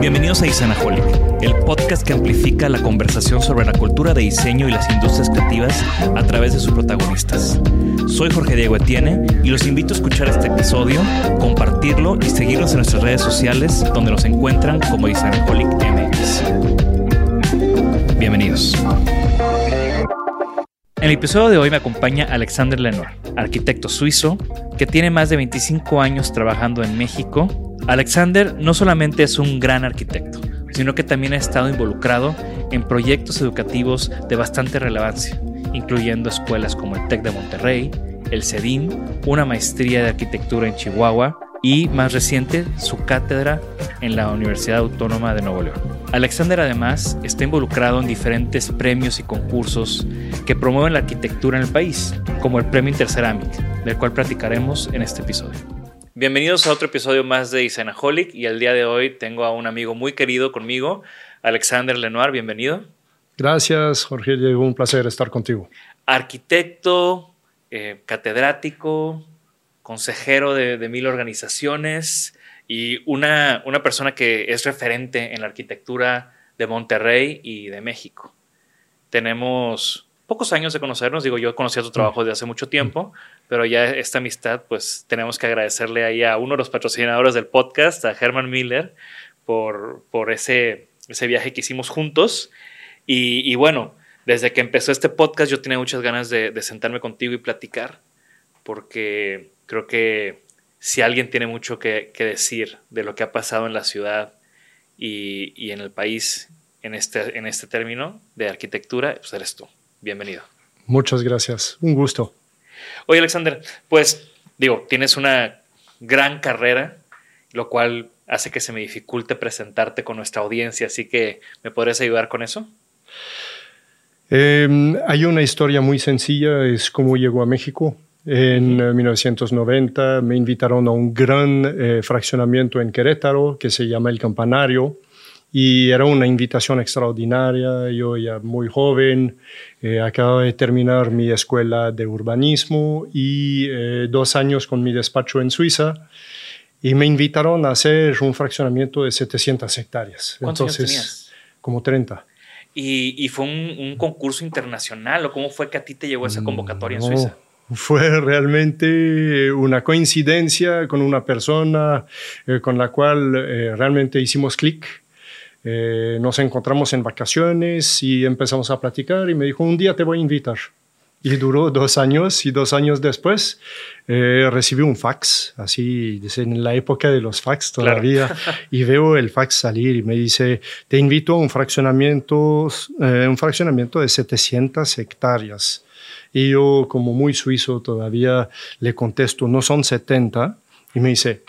Bienvenidos a Isanaholic, el podcast que amplifica la conversación sobre la cultura de diseño y las industrias creativas a través de sus protagonistas. Soy Jorge Diego Etienne y los invito a escuchar este episodio, compartirlo y seguirnos en nuestras redes sociales donde nos encuentran como Isanaholic MX. Bienvenidos. En el episodio de hoy me acompaña Alexander Lenoir, arquitecto suizo que tiene más de 25 años trabajando en México. Alexander no solamente es un gran arquitecto, sino que también ha estado involucrado en proyectos educativos de bastante relevancia, incluyendo escuelas como el TEC de Monterrey, el CEDIM, una maestría de arquitectura en Chihuahua y, más reciente, su cátedra en la Universidad Autónoma de Nuevo León. Alexander además está involucrado en diferentes premios y concursos que promueven la arquitectura en el país, como el Premio Interceramic, del cual platicaremos en este episodio. Bienvenidos a otro episodio más de Isanaholic y el día de hoy tengo a un amigo muy querido conmigo, Alexander Lenoir, bienvenido. Gracias, Jorge Diego, un placer estar contigo. Arquitecto, eh, catedrático, consejero de, de, mil organizaciones y una, una persona que es referente en la arquitectura de Monterrey y de México. Tenemos pocos años de conocernos, digo, yo conocí a tu trabajo desde hace mucho tiempo, pero ya esta amistad, pues tenemos que agradecerle ahí a uno de los patrocinadores del podcast, a Herman Miller, por, por ese, ese viaje que hicimos juntos. Y, y, bueno, desde que empezó este podcast yo tenía muchas ganas de, de sentarme contigo y platicar, porque creo que si alguien tiene mucho que, que, decir de lo que ha pasado en la ciudad y, y en el país en este, en este término de arquitectura, pues eres tú. Bienvenido. Muchas gracias. Un gusto. Oye, Alexander, pues digo, tienes una gran carrera, lo cual hace que se me dificulte presentarte con nuestra audiencia, así que ¿me podrías ayudar con eso? Eh, hay una historia muy sencilla, es cómo llegó a México. En uh -huh. 1990 me invitaron a un gran eh, fraccionamiento en Querétaro que se llama El Campanario y era una invitación extraordinaria. Yo ya muy joven, eh, acababa de terminar mi escuela de urbanismo y eh, dos años con mi despacho en Suiza y me invitaron a hacer un fraccionamiento de 700 hectáreas. ¿Cuántos Entonces, años tenías? Como 30. ¿Y, y fue un, un, concurso internacional o cómo fue que a ti te llegó esa convocatoria no. en Suiza? fue realmente una coincidencia con una persona eh, con la cual eh, realmente hicimos clic. Eh, nos encontramos en vacaciones y empezamos a platicar y me dijo, un día te voy a invitar. Y duró dos años y dos años después eh, recibí un fax, así en la época de los fax todavía, claro. y veo el fax salir y me dice, te invito a un fraccionamiento, eh, un fraccionamiento de 700 hectáreas. Y yo, como muy suizo, todavía le contesto, no son 70. Y me dice,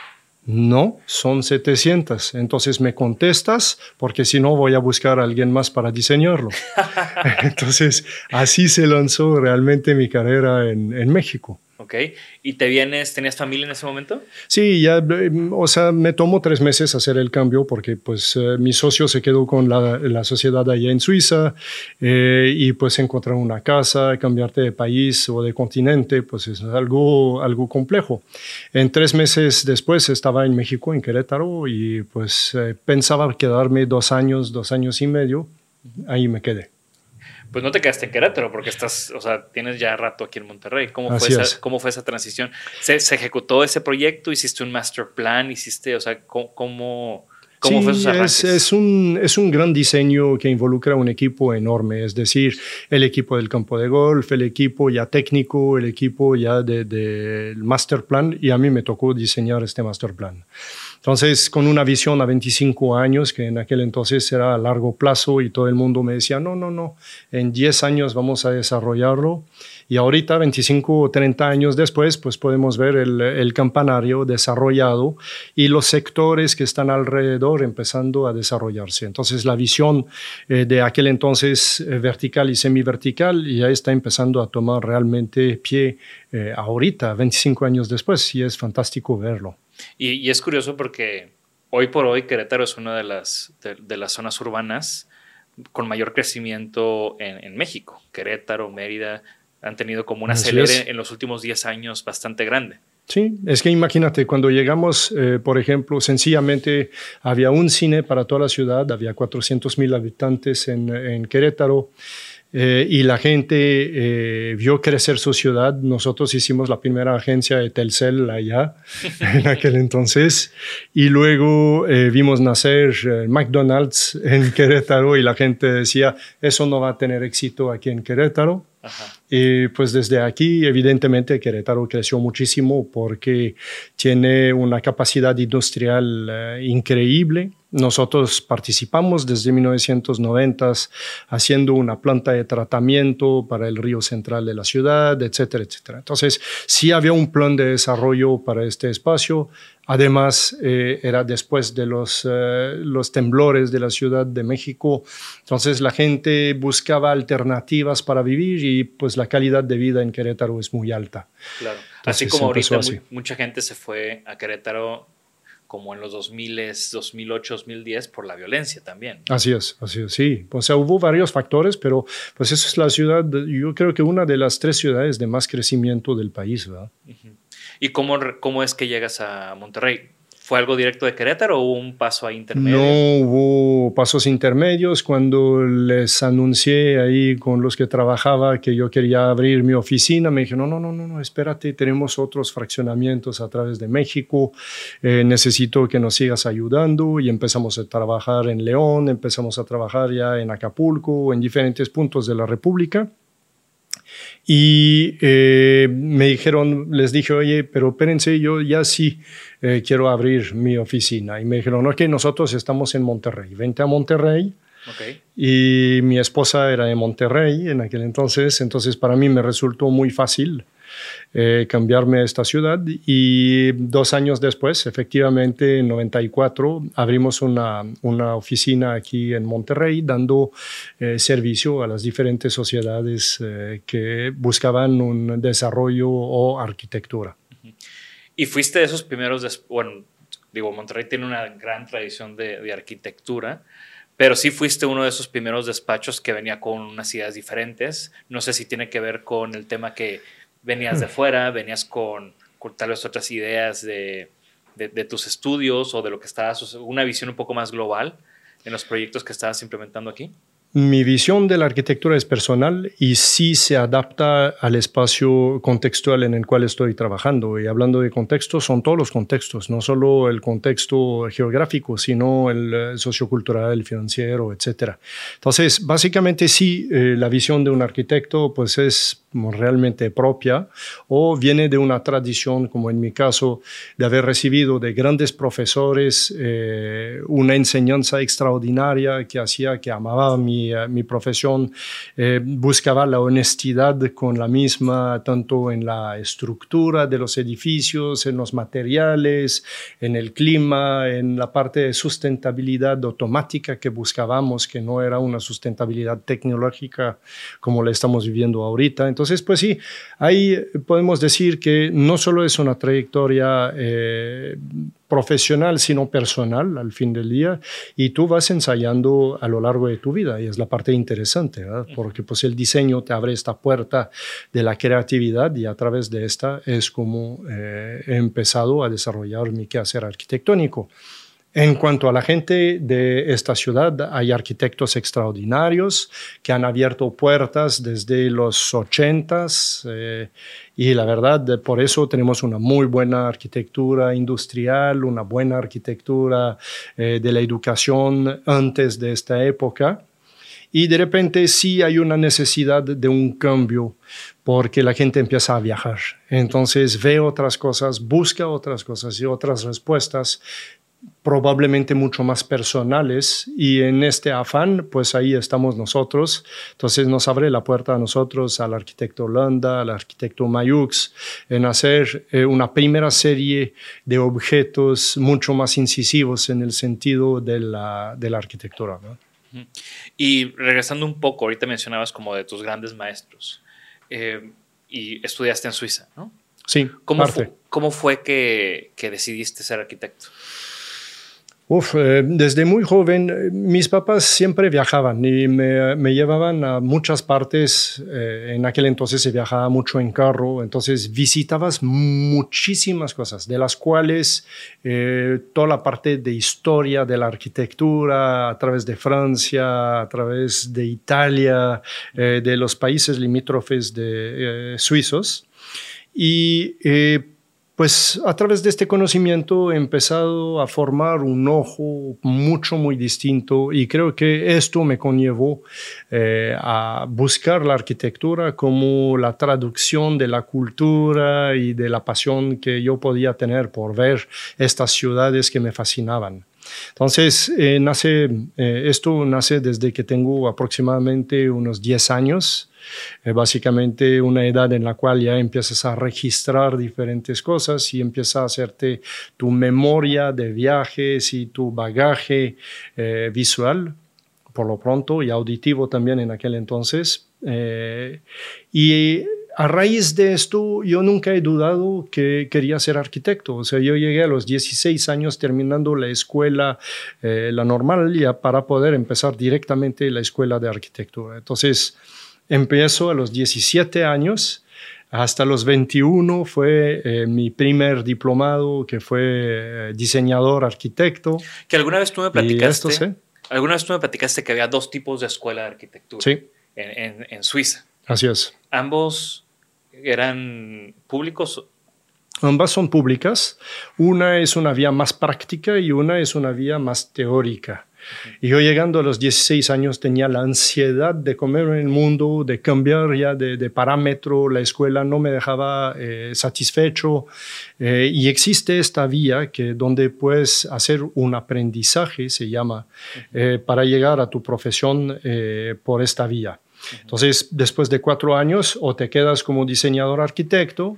No, son 700. Entonces me contestas porque si no voy a buscar a alguien más para diseñarlo. Entonces así se lanzó realmente mi carrera en, en México. Ok. ¿Y te vienes, tenías familia en ese momento? Sí, ya, o sea, me tomó tres meses hacer el cambio porque pues eh, mi socio se quedó con la, la sociedad allá en Suiza eh, y pues encontrar una casa, cambiarte de país o de continente, pues es algo, algo complejo. En tres meses después estaba en México, en Querétaro, y pues eh, pensaba quedarme dos años, dos años y medio, ahí me quedé pues no te quedaste en Querétaro porque estás, o sea, tienes ya rato aquí en Monterrey. ¿Cómo, fue esa, ¿cómo fue esa, transición? ¿Se, ejecutó ese proyecto? ¿Hiciste un master plan? ¿Hiciste, o sea, cómo, cómo, fue esos es, es, un, es un gran diseño que involucra un equipo enorme, es decir, el equipo del campo de golf, el equipo ya técnico, el equipo ya del de, master plan, y a mí me tocó diseñar este master plan. Entonces, con una visión a 25 años, que en aquel entonces era a largo plazo y todo el mundo me decía, no, no, no, en 10 años vamos a desarrollarlo. Y ahorita, 25 o 30 años después, pues podemos ver el, campanario desarrollado y los sectores que están alrededor empezando a desarrollarse. Entonces, la visión eh, de aquel entonces eh, vertical y semivertical ya está empezando a tomar realmente pie eh, ahorita, 25 años después, y es fantástico verlo. Y, es curioso porque hoy por hoy Querétaro es una de las, de, las zonas urbanas con mayor crecimiento en, México. Querétaro, Mérida han tenido como una acelere en los últimos 10 años bastante grande. Sí, es que imagínate, cuando llegamos, eh, por ejemplo, sencillamente había un cine para toda la ciudad, había 400 mil habitantes en, en Querétaro. Eh, y la gente eh, vio crecer su ciudad. Nosotros hicimos la primera agencia de Telcel allá en aquel entonces y luego eh, vimos nacer McDonald's en Querétaro y la gente decía, eso no va a tener éxito aquí en Querétaro. Y pues desde aquí, evidentemente, Querétaro creció muchísimo porque tiene una capacidad industrial increíble nosotros participamos desde 1990 haciendo una planta de tratamiento para el río central de la ciudad, etcétera, etcétera. Entonces, sí había un plan de desarrollo para este espacio. Además, eh, era después de los, eh, los temblores de la Ciudad de México. Entonces, la gente buscaba alternativas para vivir y pues la calidad de vida en Querétaro es muy alta. Claro. así como ahorita mucha gente se fue a Querétaro como en los 2000, 2008, 2010 por la violencia también. Así es, así es, sí. O sea, hubo varios factores, pero pues eso es la ciudad, yo creo que una de las tres ciudades de más crecimiento del país, ¿verdad? ¿Y cómo, cómo es que llegas a Monterrey? ¿Fue algo directo de Querétaro o hubo un paso ahí intermedio? No hubo pasos intermedios. Cuando les anuncié ahí con los que trabajaba que yo quería abrir mi oficina, me dijeron, no, no, no, no, espérate, tenemos otros fraccionamientos a través de México, eh, necesito que nos sigas ayudando y empezamos a trabajar en León, empezamos a trabajar ya en Acapulco, en diferentes puntos de la República. Y eh, me dijeron, les dije, oye, pero espérense, yo ya sí eh, quiero abrir mi oficina. Y me dijeron, ok, nosotros estamos en Monterrey, vente a Monterrey. Okay. Y mi esposa era de Monterrey en aquel entonces, entonces para mí me resultó muy fácil eh, cambiarme a esta ciudad y dos años después, efectivamente en 94, abrimos una, una oficina aquí en Monterrey dando eh, servicio a las diferentes sociedades eh, que buscaban un desarrollo o arquitectura. Y fuiste de esos primeros, bueno, digo, Monterrey tiene una gran tradición de, de arquitectura. Pero sí fuiste uno de esos primeros despachos que venía con unas ideas diferentes. No sé si tiene que ver con el tema que venías de fuera, venías con, tal vez otras ideas de, de, tus estudios o de lo que estabas, una visión un poco más global en los proyectos que estabas implementando aquí. Mi visión de la arquitectura es personal y sí se adapta al espacio contextual en el cual estoy trabajando. Y hablando de contextos, son todos los contextos, no solo el contexto geográfico, sino el eh, sociocultural, el financiero, etc. Entonces, básicamente sí, eh, la visión de un arquitecto pues es realmente propia o viene de una tradición, como en mi caso, de haber recibido de grandes profesores eh, una enseñanza extraordinaria que hacía que amaba mi, eh, mi profesión, eh, buscaba la honestidad con la misma, tanto en la estructura de los edificios, en los materiales, en el clima, en la parte de sustentabilidad automática que buscábamos, que no era una sustentabilidad tecnológica como la estamos viviendo ahorita. Entonces, pues sí, ahí podemos decir que no solo es una trayectoria eh, profesional, sino personal al fin del día, y tú vas ensayando a lo largo de tu vida, y es la parte interesante, porque pues el diseño te abre esta puerta de la creatividad y a través de esta es como eh, he empezado a desarrollar mi quehacer arquitectónico. En cuanto a la gente de esta ciudad, hay arquitectos extraordinarios que han abierto puertas desde los ochentas eh, y la verdad, por eso tenemos una muy buena arquitectura industrial, una buena arquitectura eh, de la educación antes de esta época. Y de repente sí hay una necesidad de un cambio porque la gente empieza a viajar. Entonces ve otras cosas, busca otras cosas y otras respuestas probablemente mucho más personales y en este afán pues ahí estamos nosotros entonces nos abre la puerta a nosotros al arquitecto Holanda al arquitecto Mayux en hacer eh, una primera serie de objetos mucho más incisivos en el sentido de la, de la arquitectura y regresando un poco ahorita mencionabas como de tus grandes maestros eh, y estudiaste en Suiza ¿no? sí ¿cómo, fue, ¿cómo fue que, que decidiste ser arquitecto? Uf, eh, desde muy joven eh, mis papás siempre viajaban y me, llevaban a muchas partes. Eh, en aquel entonces se viajaba mucho en carro, entonces visitabas muchísimas cosas, de las cuales toda la parte de historia de la arquitectura a través de Francia, a través de Italia, de los países limítrofes de suizos. Y pues a través de este conocimiento he empezado a formar un ojo mucho, muy distinto y creo que esto me conllevó eh, a buscar la arquitectura como la traducción de la cultura y de la pasión que yo podía tener por ver estas ciudades que me fascinaban. Entonces, eh, nace, eh, esto nace desde que tengo aproximadamente unos 10 años es básicamente una edad en la cual ya empiezas a registrar diferentes cosas y empiezas a hacerte tu memoria de viajes y tu bagaje eh, visual, por lo pronto, y auditivo también en aquel entonces. Eh, y a raíz de esto, yo nunca he dudado que quería ser arquitecto. O sea, yo llegué a los 16 años terminando la escuela, eh, la normal, ya para poder empezar directamente la escuela de arquitectura. Entonces, Empiezo a los 17 años. Hasta los 21 fue eh, mi primer diplomado, que fue eh, diseñador arquitecto. Que alguna vez tú me platicaste. Alguna vez tú me platicaste que había dos tipos de escuela de arquitectura. Sí. En, en, Suiza. Así es. ¿Ambos eran públicos? Ambas son públicas. Una es una vía más práctica y una es una vía más teórica. Y yo llegando a los 16 años tenía la ansiedad de comer en el mundo, de cambiar ya de, parámetro, la escuela no me dejaba eh, satisfecho eh, y existe esta vía que donde puedes hacer un aprendizaje, se llama, eh, para llegar a tu profesión por esta vía. Entonces, después de cuatro años, o te quedas como diseñador arquitecto,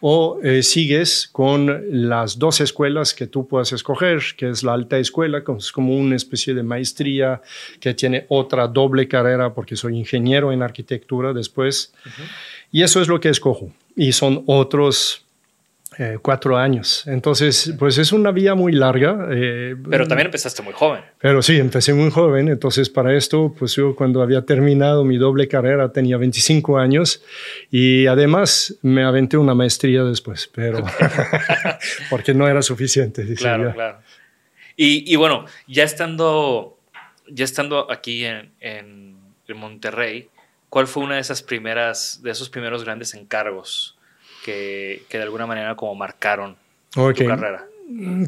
o eh, sigues con las dos escuelas que tú puedas escoger, que es la alta escuela, que es como una especie de maestría que tiene otra doble carrera porque soy ingeniero en arquitectura después. Y eso es lo que escojo. Y son otros eh, cuatro años. Entonces, pues es una vía muy larga. Eh, pero también empezaste muy joven. Pero sí, empecé muy joven. Entonces, para esto, pues yo cuando había terminado mi doble carrera tenía 25 años y además me aventé una maestría después, pero porque no era suficiente. Claro, claro. Y, y, bueno, ya estando, ya estando aquí en, en Monterrey, ¿cuál fue una de esas primeras, de esos primeros grandes encargos? Que, de alguna manera como marcaron tu carrera?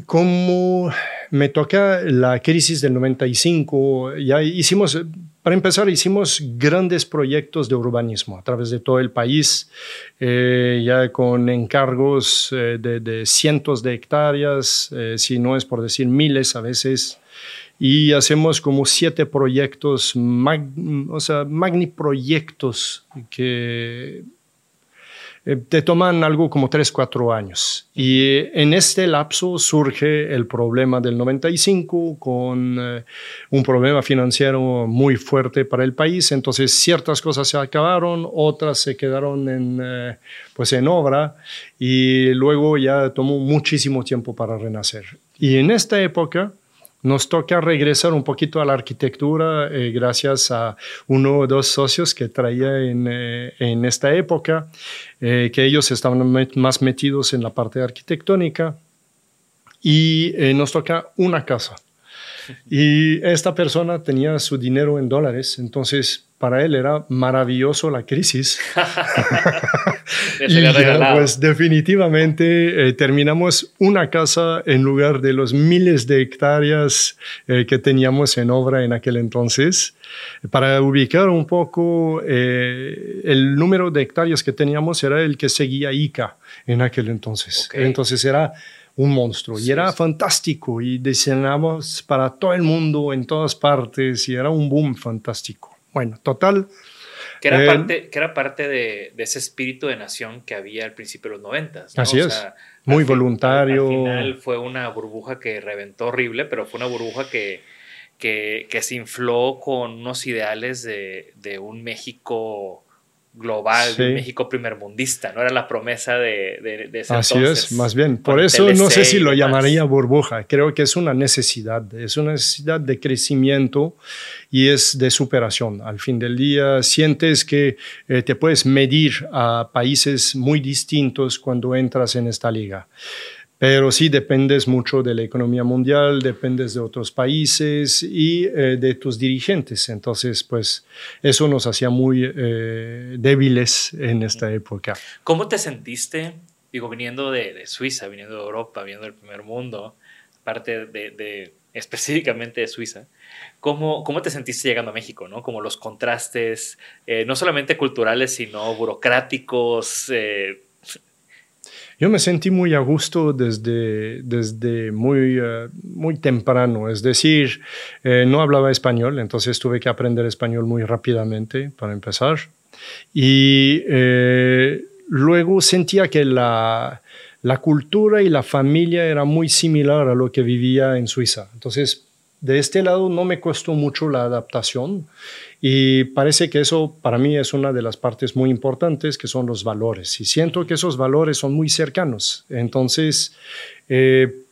Como me toca la crisis del 95, ya hicimos para empezar, hicimos grandes proyectos de urbanismo a través de todo el país, eh, ya con encargos eh, de, cientos de hectáreas, eh, si no es por decir miles a veces, y hacemos como siete proyectos, o sea, magni proyectos que eh, te toman algo como 3, 4 años. Y en este lapso surge el problema del 95 con eh, un problema financiero muy fuerte para el país. Entonces ciertas cosas se acabaron, otras se quedaron en, eh, pues en obra y luego ya tomó muchísimo tiempo para renacer. Y en esta época nos toca regresar un poquito a la arquitectura eh, gracias a uno o dos socios que traía en, eh, en esta época, eh, que ellos estaban más metidos en la parte arquitectónica y nos toca una casa. Y esta persona tenía su dinero en dólares, entonces para él era maravilloso la crisis. y pues definitivamente eh, terminamos una casa en lugar de los miles de hectáreas eh, que teníamos en obra en aquel entonces. Para ubicar un poco, eh, el número de hectáreas que teníamos era el que seguía ICA en aquel entonces. Entonces era un monstruo y era fantástico y diseñamos para todo el mundo en todas partes y era un boom fantástico. Bueno, total. Que era, eh, parte, que era parte de, ese espíritu de nación que había al principio de los noventas. Así es. Muy voluntario. Al, final fue una burbuja que reventó horrible, pero fue una burbuja que, que, que se infló con unos ideales de, de un México global de México primermundista, no era la promesa de, de, ese Así es, más bien. Por eso no sé si lo llamaría burbuja, creo que es una necesidad, es una necesidad de crecimiento y es de superación. Al fin del día sientes que eh, te puedes medir a países muy distintos cuando entras en esta liga pero sí dependes mucho de la economía mundial, dependes de otros países y eh, de tus dirigentes. Entonces, pues eso nos hacía muy eh, débiles en esta época. ¿Cómo te sentiste, digo, viniendo de, Suiza, viniendo de Europa, viniendo del primer mundo, parte de, específicamente de Suiza? ¿Cómo, ¿Cómo te sentiste llegando a México? ¿no? Como los contrastes, eh, no solamente culturales, sino burocráticos yo me sentí muy a gusto desde, desde muy, eh, muy temprano, es decir, eh, no hablaba español, entonces tuve que aprender español muy rápidamente para empezar. Y eh, luego sentía que la, la cultura y la familia era muy similar a lo que vivía en Suiza. Entonces, de este lado no me costó mucho la adaptación y parece que eso para mí es una de las partes muy importantes, que son los valores. Y siento que esos valores son muy cercanos. Entonces, eh,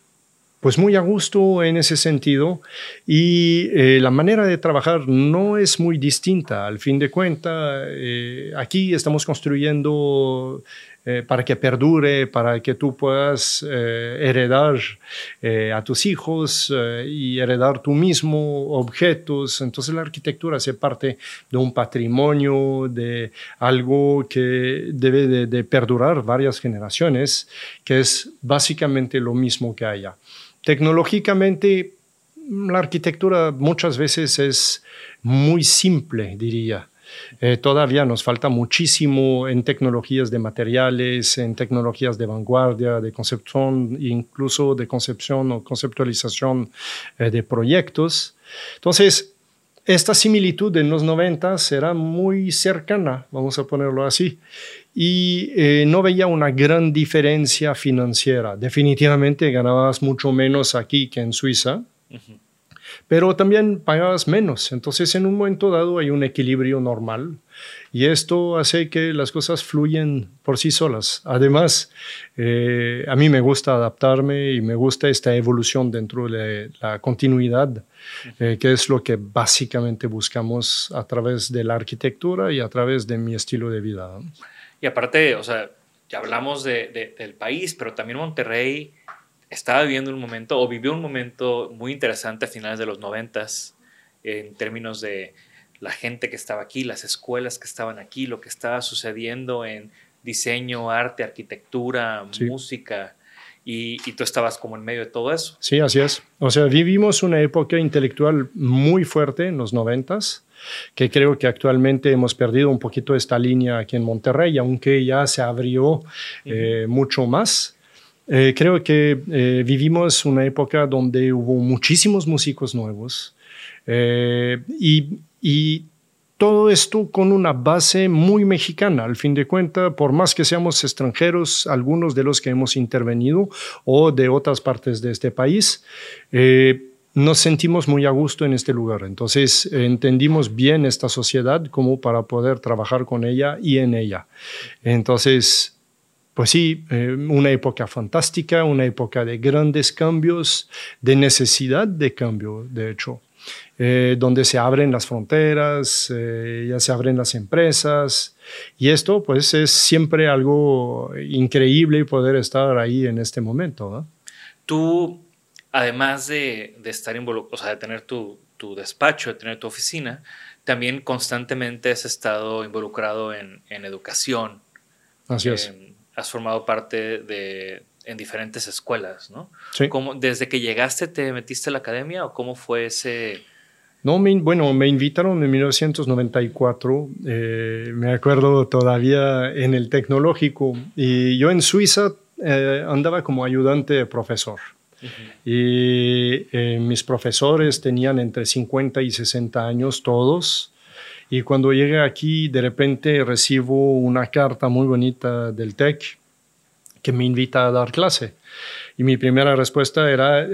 pues muy a gusto en ese sentido. Y eh, la manera de trabajar no es muy distinta. Al fin de cuentas, eh, aquí estamos construyendo eh, para que perdure, para que tú puedas eh, heredar eh, a tus hijos y heredar tú mismo objetos. Entonces la arquitectura hace parte de un patrimonio, de algo que debe de, de perdurar varias generaciones, que es básicamente lo mismo que haya. Tecnológicamente, la arquitectura muchas veces es muy simple, diría. Eh, todavía nos falta muchísimo en tecnologías de materiales, en tecnologías de vanguardia, de concepción, incluso de concepción o conceptualización eh, de proyectos. Entonces, esta similitud en los 90 era muy cercana, vamos a ponerlo así, y eh, no veía una gran diferencia financiera. Definitivamente ganabas mucho menos aquí que en Suiza pero también pagabas menos. Entonces, en un momento dado hay un equilibrio normal y esto hace que las cosas fluyen por sí solas. Además, eh, a mí me gusta adaptarme y me gusta esta evolución dentro de la continuidad, eh, que es lo que básicamente buscamos a través de la arquitectura y a través de mi estilo de vida. Y aparte, o sea, ya hablamos de, del país, pero también Monterrey estaba viviendo un momento o vivió un momento muy interesante a finales de los noventas en términos de la gente que estaba aquí, las escuelas que estaban aquí, lo que estaba sucediendo en diseño, arte, arquitectura, música. y, tú estabas como en medio de todo eso. Sí, así es. O sea, vivimos una época intelectual muy fuerte en los noventas, que creo que actualmente hemos perdido un poquito esta línea aquí en Monterrey, aunque ya se abrió eh, mucho más. Eh, creo que eh, vivimos una época donde hubo muchísimos músicos nuevos y, y todo esto con una base muy mexicana. Al fin de cuentas, por más que seamos extranjeros, algunos de los que hemos intervenido o de otras partes de este país, eh, nos sentimos muy a gusto en este lugar. Entonces, entendimos bien esta sociedad como para poder trabajar con ella y en ella. Entonces, pues sí, eh, una época fantástica, una época de grandes cambios, de necesidad de cambio, de hecho. Eh, donde se abren las fronteras, eh, ya se abren las empresas. Y esto pues es siempre algo increíble poder estar ahí en este momento. Tú, además de, estar involucrado, o sea, de tener tu, despacho, de tener tu oficina, también constantemente has estado involucrado en, educación. Así es. Has formado parte de, en diferentes escuelas, ¿no? Sí. ¿Desde que llegaste te metiste a la academia o cómo fue ese, no, bueno, me invitaron en 1994, eh, me acuerdo todavía en el tecnológico, y yo en Suiza eh, andaba como ayudante profesor. Y eh, mis profesores tenían entre 50 y 60 años todos. Y cuando llegué aquí, de repente recibo una carta muy bonita del TEC que me invita a dar clase. Y mi primera respuesta era,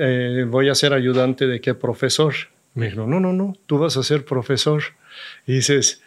voy a ser ayudante de qué profesor. Me dijo, no, no, no, tú vas a ser profesor. Y dices,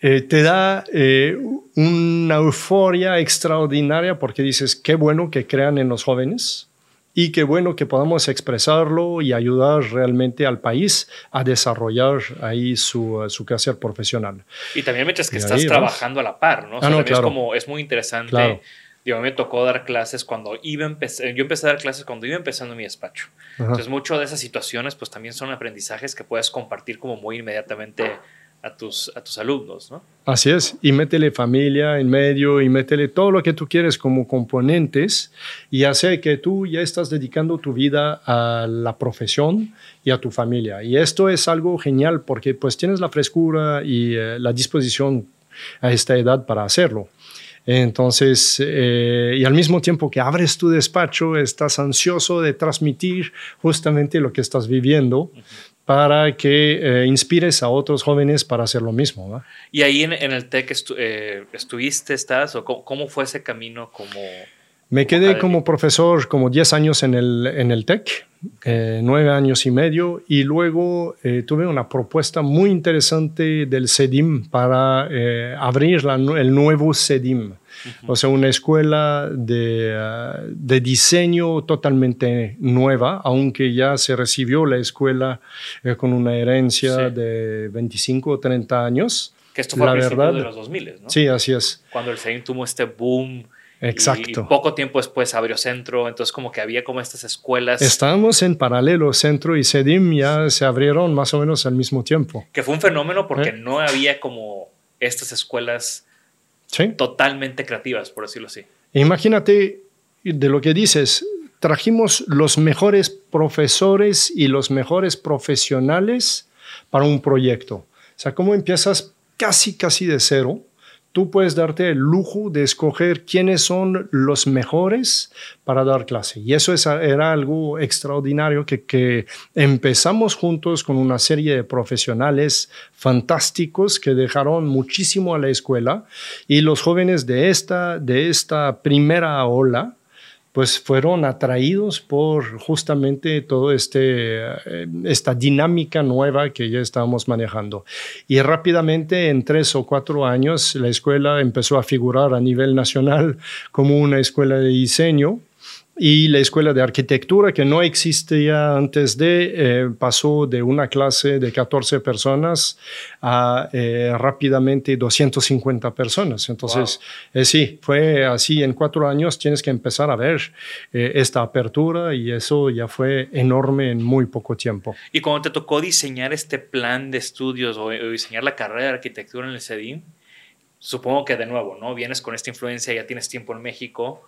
eh, te da eh, una euforia extraordinaria porque dices, qué bueno que crean en los jóvenes y qué bueno que podamos expresarlo y ayudar realmente al país a desarrollar ahí su, su quehacer profesional. Y también mientras que estás trabajando a la par, ¿no? Ah, no es, como, es muy interesante. Digo, a mí me tocó dar clases cuando iba empezar, yo empecé a dar clases cuando iba empezando mi despacho. Entonces, muchas de esas situaciones, pues también son aprendizajes que puedes compartir como muy inmediatamente a tus, a tus alumnos, ¿no? Así es, y métele familia en medio y métele todo lo que tú quieres como componentes y hace que tú ya estás dedicando tu vida a la profesión y a tu familia. Y esto es algo genial porque pues tienes la frescura y eh, la disposición a esta edad para hacerlo. Entonces, eh, y al mismo tiempo que abres tu despacho, estás ansioso de transmitir justamente lo que estás viviendo para que eh, inspires a otros jóvenes para hacer lo mismo. ¿Y ahí en, el TEC eh, estuviste, estás, o cómo, fue ese camino como... Me quedé como profesor como 10 años en el, en el TEC, nueve años y medio, y luego tuve una propuesta muy interesante del CEDIM para abrir el nuevo CEDIM. O sea, una escuela de, ah, de, diseño totalmente nueva, aunque ya se recibió la escuela eh, con una herencia de 25 o 30 años. Que esto fue la verdad, de los 2000, ¿no? Sí, así es. Cuando el CEDIM tuvo este boom. Exacto. Y, poco tiempo después abrió Centro, entonces como que había como estas escuelas. Estábamos en paralelo, Centro y CEDIM ya se abrieron más o menos al mismo tiempo. Que fue un fenómeno porque ¿Eh? no había como estas escuelas totalmente creativas, por decirlo así. Imagínate de lo que dices, trajimos los mejores profesores y los mejores profesionales para un proyecto. O sea, ¿cómo empiezas casi, casi de cero? Tú puedes darte el lujo de escoger quiénes son los mejores para dar clase. Y eso era algo extraordinario que, empezamos juntos con una serie de profesionales fantásticos que dejaron muchísimo a la escuela y los jóvenes de esta, de esta primera ola pues fueron atraídos por justamente todo este eh, esta dinámica nueva que ya estábamos manejando. Y rápidamente en tres o cuatro años la escuela empezó a figurar a nivel nacional como una escuela de diseño y la escuela de arquitectura, que no existía antes de, eh, pasó de una clase de 14 personas a eh, rápidamente 250 personas. Entonces, eh, sí, fue así. En cuatro años tienes que empezar a ver esta apertura y eso ya fue enorme en muy poco tiempo. Y cuando te tocó diseñar este plan de estudios o, diseñar la carrera de arquitectura en el CEDIM, supongo que de nuevo, ¿no? Vienes con esta influencia, ya tienes tiempo en México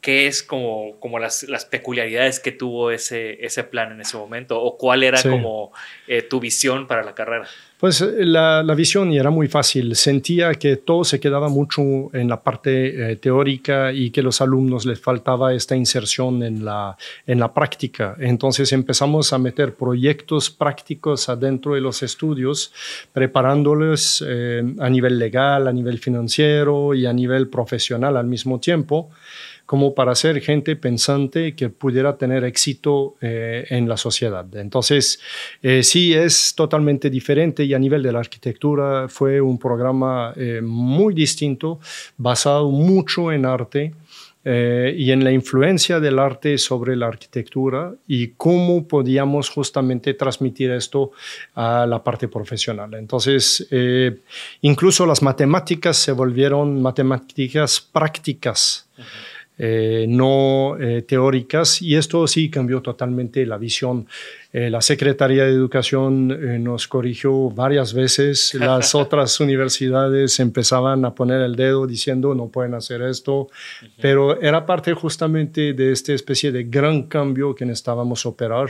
¿qué es como, como las, las, peculiaridades que tuvo ese, ese plan en ese momento? ¿O cuál era como eh, tu visión para la carrera? Pues eh, la, la, visión era muy fácil. Sentía que todo se quedaba mucho en la parte eh, teórica y que los alumnos les faltaba esta inserción en la, en la práctica. Entonces empezamos a meter proyectos prácticos adentro de los estudios, preparándoles eh, a nivel legal, a nivel financiero y a nivel profesional al mismo tiempo como para ser gente pensante que pudiera tener éxito eh, en la sociedad. Entonces, eh, sí es totalmente diferente y a nivel de la arquitectura fue un programa eh, muy distinto, basado mucho en arte. y en la influencia del arte sobre la arquitectura y cómo podíamos justamente transmitir esto a la parte profesional. Entonces, incluso las matemáticas se volvieron matemáticas prácticas. Eh, no eh, teóricas y esto sí cambió totalmente la visión. Eh, la Secretaría de Educación nos corrigió varias veces, las otras universidades empezaban a poner el dedo diciendo no pueden hacer esto, pero era parte justamente de esta especie de gran cambio que necesitábamos operar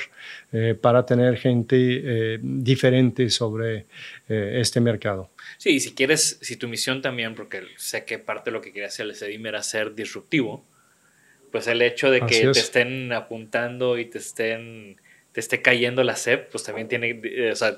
para tener gente diferente sobre este mercado. Sí, si quieres, si tu misión también, porque sé que parte de lo que quería hacer el CEDIM era ser disruptivo, pues el hecho de que te estén apuntando y te estén te esté cayendo la SEP, pues también tiene, eh, o sea,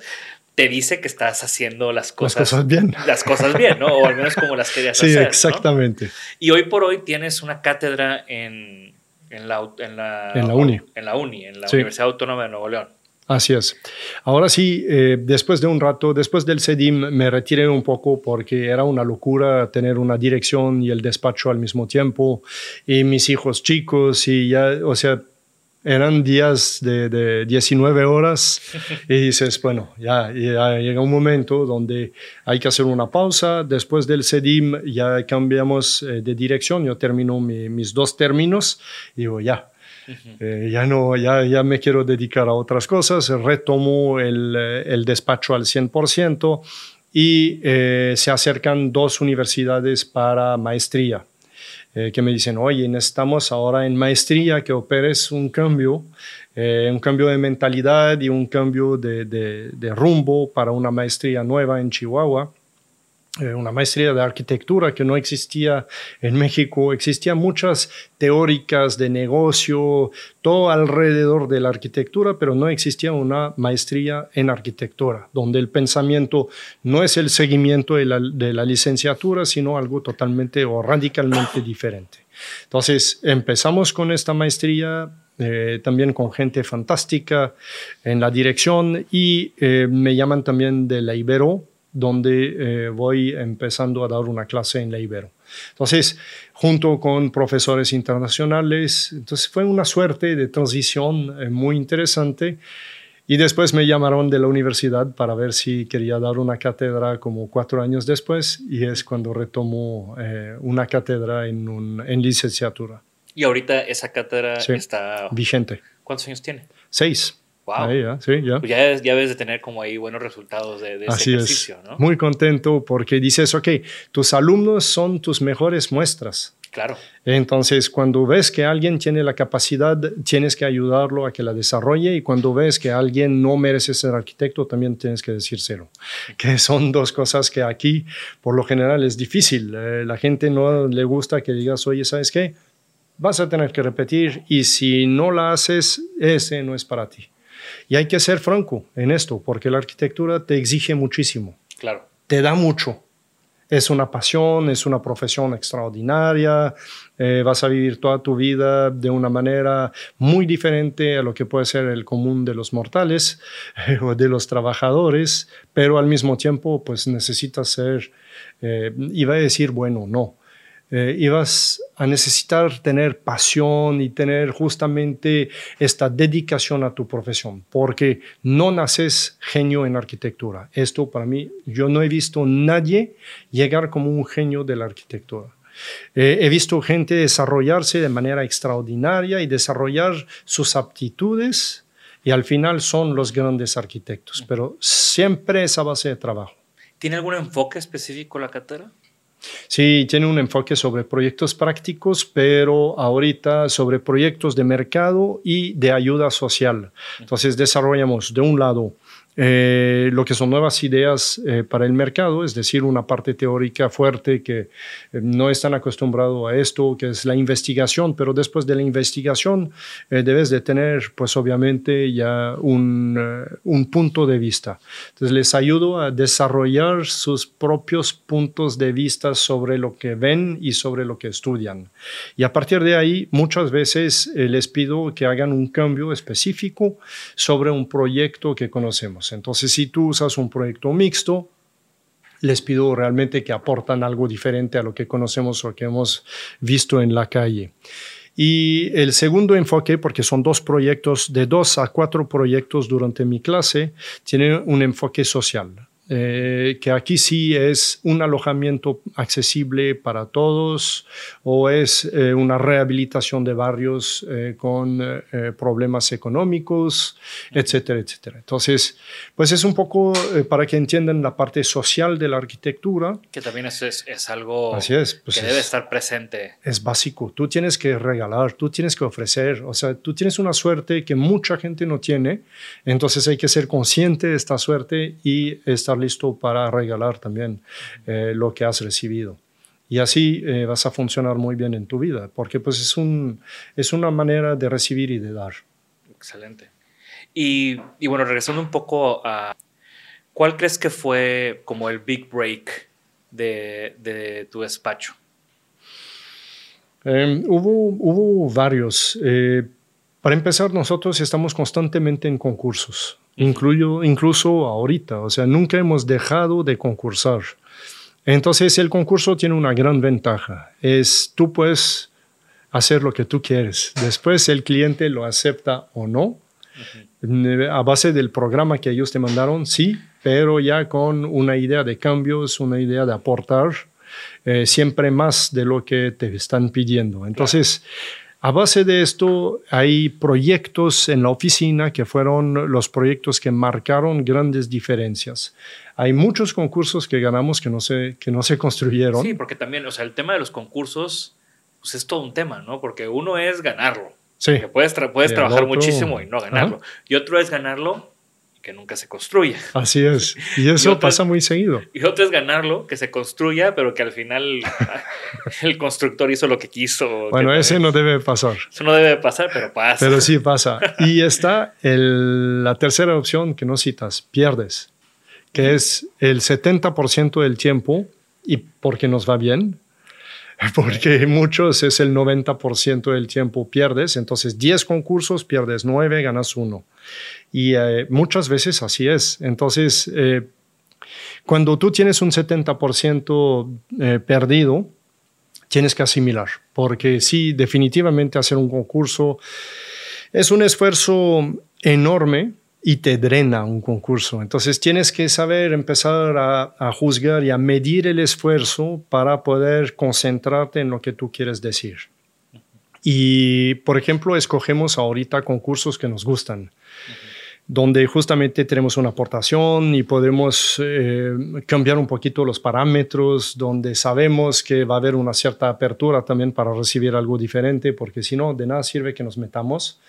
te dice que estás haciendo las cosas, las cosas bien. Las cosas bien, ¿no? O al menos como las querías hacer. Sí, exactamente. Y hoy por hoy tienes una cátedra en, en, la, en, la, en la UNI. En la UNI, en la Universidad Autónoma de Nuevo León. Así es. Ahora sí, eh, después de un rato, después del CEDIM, me retiré un poco porque era una locura tener una dirección y el despacho al mismo tiempo, y mis hijos chicos, y ya, o sea, eran días de, de 19 horas, y dices, bueno, ya, llega un momento donde hay que hacer una pausa. Después del CEDIM, ya cambiamos eh, de dirección, yo termino mis dos términos, y digo, ya eh, ya no, ya, ya me quiero dedicar a otras cosas, retomo el, eh, el despacho al 100% y eh, se acercan dos universidades para maestría. que me dicen, oye, necesitamos ahora en maestría que operes un cambio, un cambio de mentalidad y un cambio de, de, de rumbo para una maestría nueva en Chihuahua. Eh, una maestría de arquitectura que no existía en México, existían muchas teóricas de negocio, todo alrededor de la arquitectura, pero no existía una maestría en arquitectura, donde el pensamiento no es el seguimiento de la, licenciatura, sino algo totalmente o radicalmente diferente. Entonces, empezamos con esta maestría, eh, también con gente fantástica en la dirección y eh, me llaman también de la Ibero, donde eh, voy empezando a dar una clase en la Ibero. Entonces, junto con profesores internacionales, entonces fue una suerte de transición eh, muy interesante. Y después me llamaron de la universidad para ver si quería dar una cátedra como cuatro años después y es cuando retomo eh, una cátedra en, un, en, licenciatura. Y ahorita esa cátedra está... Vigente. ¿Cuántos años tiene? Seis. Wow. ya, sí, ya. Pues ya, ya debes de tener como ahí buenos resultados de, de ese ejercicio, es. ¿no? Muy contento porque dices, ok, tus alumnos son tus mejores muestras. Claro. Entonces, cuando ves que alguien tiene la capacidad, tienes que ayudarlo a que la desarrolle y cuando ves que alguien no merece ser arquitecto, también tienes que decírselo. Que son dos cosas que aquí, por lo general, es difícil. Eh, la gente no le gusta que digas, oye, ¿sabes qué? Vas a tener que repetir y si no la haces, ese no es para ti. Y hay que ser franco en esto, porque la arquitectura te exige muchísimo. Claro. Te da mucho. Es una pasión, es una profesión extraordinaria, eh, vas a vivir toda tu vida de una manera muy diferente a lo que puede ser el común de los mortales o de los trabajadores, pero al mismo tiempo pues necesitas ser, eh, iba a decir bueno, no, eh, ibas a necesitar tener pasión y tener justamente esta dedicación a tu profesión, porque no naces genio en arquitectura. Esto para mí, yo no he visto nadie llegar como un genio de la arquitectura. Eh, he visto gente desarrollarse de manera extraordinaria y desarrollar sus aptitudes y al final son los grandes arquitectos, pero siempre esa base de trabajo. ¿Tiene algún enfoque específico la cátedra? Sí, tiene un enfoque sobre proyectos prácticos, pero ahorita sobre proyectos de mercado y de ayuda social. Entonces desarrollamos de un lado eh, lo que son nuevas ideas eh, para el mercado, es decir, una parte teórica fuerte que eh, no están acostumbrados a esto, que es la investigación, pero después de la investigación debes de tener, pues obviamente, ya un, un, punto de vista. Entonces les ayudo a desarrollar sus propios puntos de vista sobre lo que ven y sobre lo que estudian. Y a partir de ahí, muchas veces les pido que hagan un cambio específico sobre un proyecto que conocemos. Entonces, si tú usas un proyecto mixto, les pido realmente que aportan algo diferente a lo que conocemos o que hemos visto en la calle. Y el segundo enfoque, porque son dos proyectos, de dos a cuatro proyectos durante mi clase, tiene un enfoque social. Eh, que aquí sí es un alojamiento accesible para todos o es eh, una rehabilitación de barrios eh, con problemas económicos, etcétera, etcétera. Entonces, pues es un poco para que entiendan la parte social de la arquitectura. Que también es, es, algo Así es, pues que debe estar presente. Es básico. Tú tienes que regalar, tú tienes que ofrecer. O sea, tú tienes una suerte que mucha gente no tiene. Entonces hay que ser consciente de esta suerte y estar listo para regalar también eh, lo que has recibido. Y así eh, vas a funcionar muy bien en tu vida, porque pues es, un, es una manera de recibir y de dar. Excelente. Y, y bueno, regresando un poco a, ¿cuál crees que fue como el big break de, de tu despacho? Em, hubo, hubo varios. Eh, para empezar, nosotros estamos constantemente en concursos incluyo, incluso ahorita, o sea, nunca hemos dejado de concursar. Entonces el concurso tiene una gran ventaja, es tú puedes hacer lo que tú quieres, después el cliente lo acepta o no, a base del programa que ellos te mandaron, sí, pero ya con una idea de cambios, una idea de aportar eh, siempre más de lo que te están pidiendo. Entonces, a base de esto, hay proyectos en la oficina que fueron los proyectos que marcaron grandes diferencias. Hay muchos concursos que ganamos que no se, que no se construyeron. Sí, porque también, o sea, el tema de los concursos pues es todo un tema, ¿no? Porque uno es ganarlo. Sí. Que puedes, puedes trabajar muchísimo y no ganarlo. Y otro es ganarlo que nunca se construya. Así es. Y eso pasa muy seguido. Y otro es ganarlo, que se construya, pero que al final el constructor hizo lo que quiso. Bueno, ese no debe pasar. Eso no debe pasar, pero pasa. Pero sí pasa. Y está el, la tercera opción que no citas, pierdes, que es el 70% del tiempo y porque nos va bien, porque muchos es el 90% del tiempo pierdes, entonces 10 concursos, pierdes 9, ganas 1. Y eh, muchas veces así es. Entonces, eh, cuando tú tienes un 70% eh, perdido, tienes que asimilar, porque sí, definitivamente hacer un concurso es un esfuerzo enorme y te drena un concurso. Entonces tienes que saber empezar a, juzgar y a medir el esfuerzo para poder concentrarte en lo que tú quieres decir. Y, por ejemplo, escogemos ahorita concursos que nos gustan donde justamente tenemos una aportación y podemos eh, cambiar un poquito los parámetros, donde sabemos que va a haber una cierta apertura también para recibir algo diferente, porque si no, de nada sirve que nos metamos,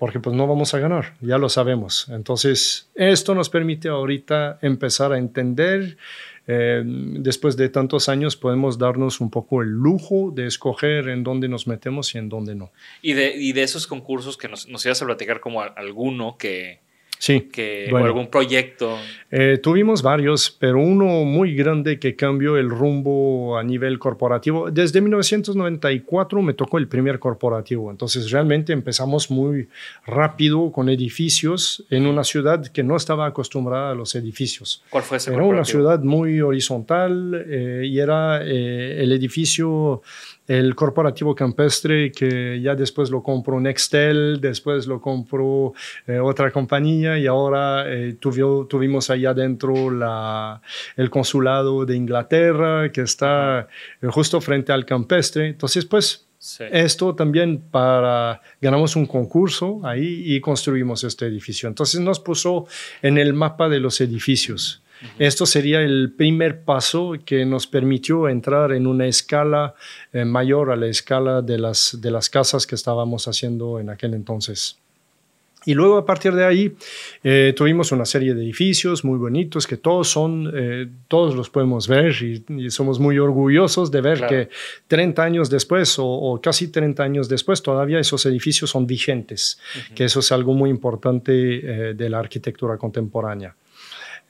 porque pues no vamos a ganar, ya lo sabemos. Entonces, esto nos permite ahorita empezar a entender. Eh, después de tantos años podemos darnos un poco el lujo de escoger en dónde nos metemos y en dónde no. Y de, y de esos concursos que nos, nos ibas a platicar como alguno que, Sí. Que, o algún proyecto. Eh, tuvimos varios, pero uno muy grande que cambió el rumbo a nivel corporativo. Desde 1994 me tocó el primer corporativo, entonces realmente empezamos muy rápido con edificios en una ciudad que no estaba acostumbrada a los edificios. ¿Cuál fue ese Era una ciudad muy horizontal eh, y era eh, el edificio el corporativo campestre que ya después lo compró Nextel, después lo compró eh, otra compañía y ahora eh, tuvimos ahí adentro la, el consulado de Inglaterra que está eh, justo frente al campestre. Entonces, pues Esto también para, ganamos un concurso ahí y construimos este edificio. Entonces nos puso en el mapa de los edificios. Esto sería el primer paso que nos permitió entrar en una escala eh, mayor a la escala de las, de las casas que estábamos haciendo en aquel entonces. Y luego a partir de ahí eh, tuvimos una serie de edificios muy bonitos que todos son, eh, todos los podemos ver y, somos muy orgullosos de ver que 30 años después o, casi 30 años después todavía esos edificios son vigentes, que eso es algo muy importante eh, de la arquitectura contemporánea.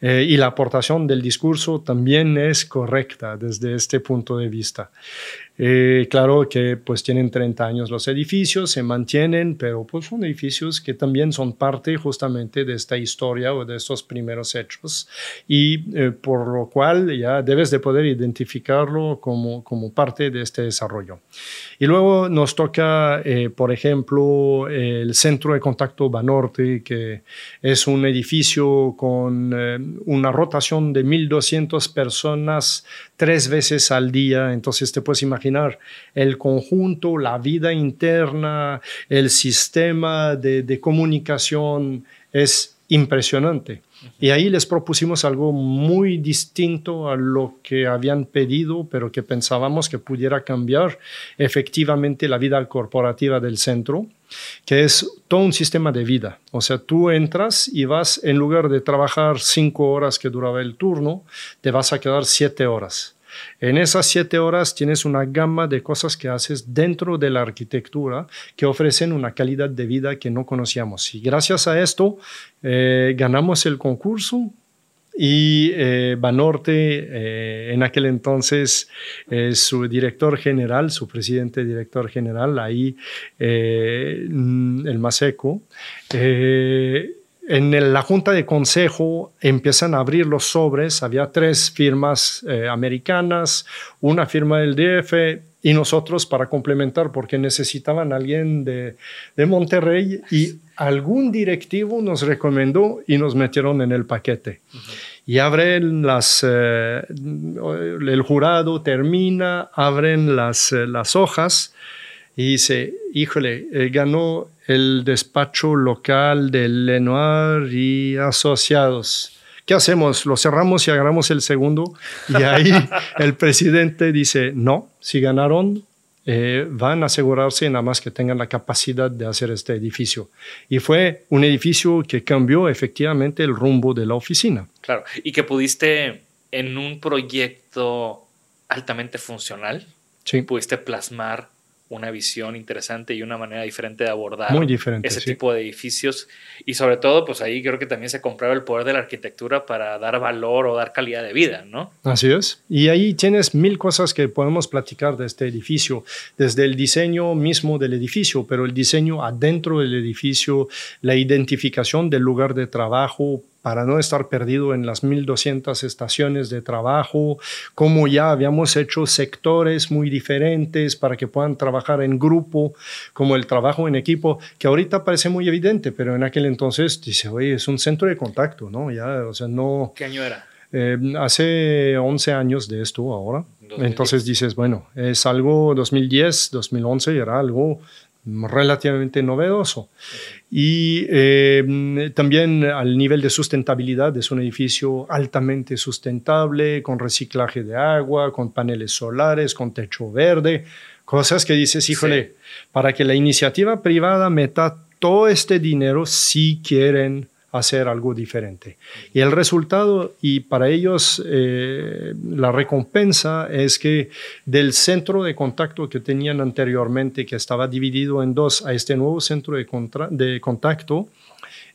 Y la aportación del discurso también es correcta desde este punto de vista. Eh, claro que pues tienen 30 años los edificios, se mantienen, pero pues son edificios que también son parte justamente de esta historia o de estos primeros hechos y eh, por lo cual ya debes de poder identificarlo como, como parte de este desarrollo. Y luego nos toca, eh, por ejemplo, el Centro de Contacto Banorte, que es un edificio con una rotación de 1.200 personas tres veces al día, entonces te puedes imaginar el conjunto, la vida interna, el sistema de, comunicación es impresionante. Y ahí les propusimos algo muy distinto a lo que habían pedido, pero que pensábamos que pudiera cambiar efectivamente la vida corporativa del centro, que es todo un sistema de vida. O sea, tú entras y vas, en lugar de trabajar cinco horas que duraba el turno, te vas a quedar siete horas. En esas siete horas tienes una gama de cosas que haces dentro de la arquitectura que ofrecen una calidad de vida que no conocíamos. Y gracias a esto eh, ganamos el concurso y eh, Banorte, eh, en aquel entonces, su director general, su presidente director general, ahí, el Maseco, en la junta de consejo empiezan a abrir los sobres, había tres firmas eh, americanas, una firma del DF y nosotros para complementar porque necesitaban alguien de, Monterrey y algún directivo nos recomendó y nos metieron en el paquete. Y abren las, eh, el jurado termina, abren las, eh, las hojas y dice, híjole, ganó el despacho local de Lenoir y Asociados. ¿Qué hacemos? ¿Lo cerramos y agarramos el segundo? Y ahí el presidente dice, no, si ganaron, eh, van a asegurarse nada más que tengan la capacidad de hacer este edificio. Y fue un edificio que cambió efectivamente el rumbo de la oficina. Claro, y que pudiste en un proyecto altamente funcional, sí. pudiste plasmar una visión interesante y una manera diferente de abordar ese tipo de edificios. Y sobre todo, pues ahí creo que también se compraba el poder de la arquitectura para dar valor o dar calidad de vida, ¿no? Así es. Y ahí tienes mil cosas que podemos platicar de este edificio, desde el diseño mismo del edificio, pero el diseño adentro del edificio, la identificación del lugar de trabajo, para no estar perdido en las 1200 estaciones de trabajo, como ya habíamos hecho sectores muy diferentes para que puedan trabajar en grupo, como el trabajo en equipo, que ahorita parece muy evidente, pero en aquel entonces dice, oye, es un centro de contacto, ¿no? Ya, o sea, no... ¿Qué año era? Eh, hace 11 años de esto ahora. Entonces dices, bueno, es algo 2010, 2011, era algo relativamente novedoso. Y eh, también al nivel de sustentabilidad es un edificio altamente sustentable, con reciclaje de agua, con paneles solares, con techo verde, cosas que dices, híjole, para que la iniciativa privada meta todo este dinero si quieren hacer algo diferente. Y el resultado, y para ellos eh, la recompensa es que del centro de contacto que tenían anteriormente, que estaba dividido en dos, a este nuevo centro de, de contacto,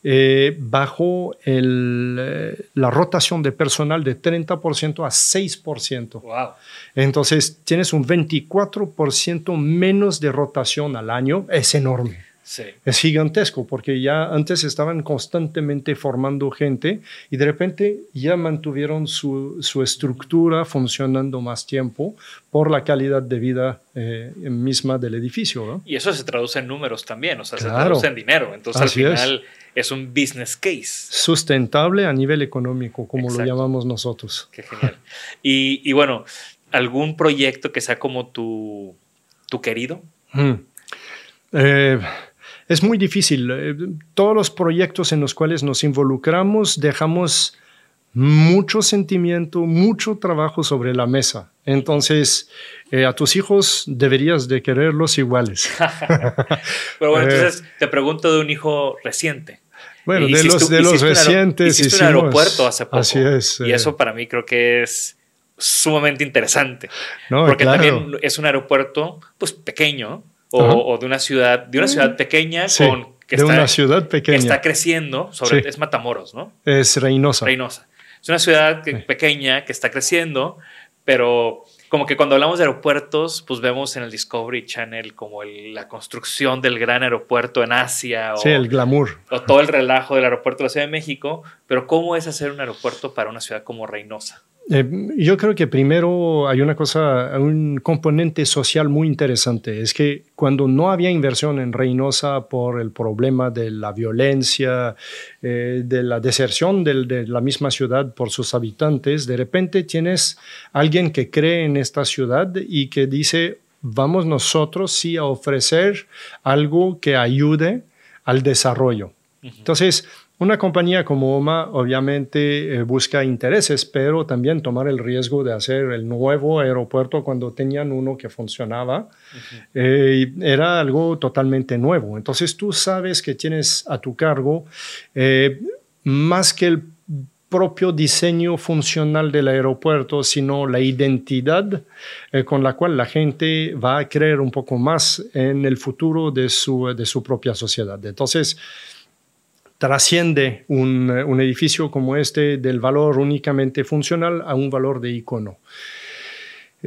eh, bajó el, eh, la rotación de personal de 30% a 6%. Wow. Entonces tienes un 24% menos de rotación al año, es enorme. Es gigantesco porque ya antes estaban constantemente formando gente y de repente ya mantuvieron su, su estructura funcionando más tiempo por la calidad de vida eh, misma del edificio. Y eso se traduce en números también, o sea, se traduce en dinero. Entonces al final es. un business case. Sustentable a nivel económico, como lo llamamos nosotros. Qué genial. y, y, bueno, ¿algún proyecto que sea como tu, tu querido? Mm. Eh, es muy difícil. Eh, todos los proyectos en los cuales nos involucramos dejamos mucho sentimiento, mucho trabajo sobre la mesa. Entonces, eh, a tus hijos deberías de quererlos iguales. Pero bueno, entonces te pregunto de un hijo reciente. Bueno, de los, de los recientes. Hiciste un aeropuerto hace poco. Así es. Y eso para mí creo que es sumamente interesante. porque también es un aeropuerto pues pequeño o, de una ciudad, de una ciudad pequeña con que de está, una ciudad pequeña. Que está creciendo, sobre, es Matamoros, ¿no? Es Reynosa. Reynosa. Es una ciudad pequeña que está creciendo, pero como que cuando hablamos de aeropuertos, pues vemos en el Discovery Channel como la construcción del gran aeropuerto en Asia. O, sí, el glamour. O todo el relajo del aeropuerto de la Ciudad de México, pero ¿cómo es hacer un aeropuerto para una ciudad como Reynosa? Eh, yo creo que primero hay una cosa, un componente social muy interesante. Es que cuando no había inversión en Reynosa por el problema de la violencia, eh, de la deserción de la misma ciudad por sus habitantes, de repente tienes alguien que cree en esta ciudad y que dice, vamos nosotros sí a ofrecer algo que ayude al desarrollo. Entonces, una compañía como OMA obviamente eh, busca intereses, pero también tomar el riesgo de hacer el nuevo aeropuerto cuando tenían uno que funcionaba. Eh, era algo totalmente nuevo. Entonces tú sabes que tienes a tu cargo eh, más que el propio diseño funcional del aeropuerto, sino la identidad con la cual la gente va a creer un poco más en el futuro de su, de su propia sociedad. Entonces, trasciende un, un, edificio como este del valor únicamente funcional a un valor de icono.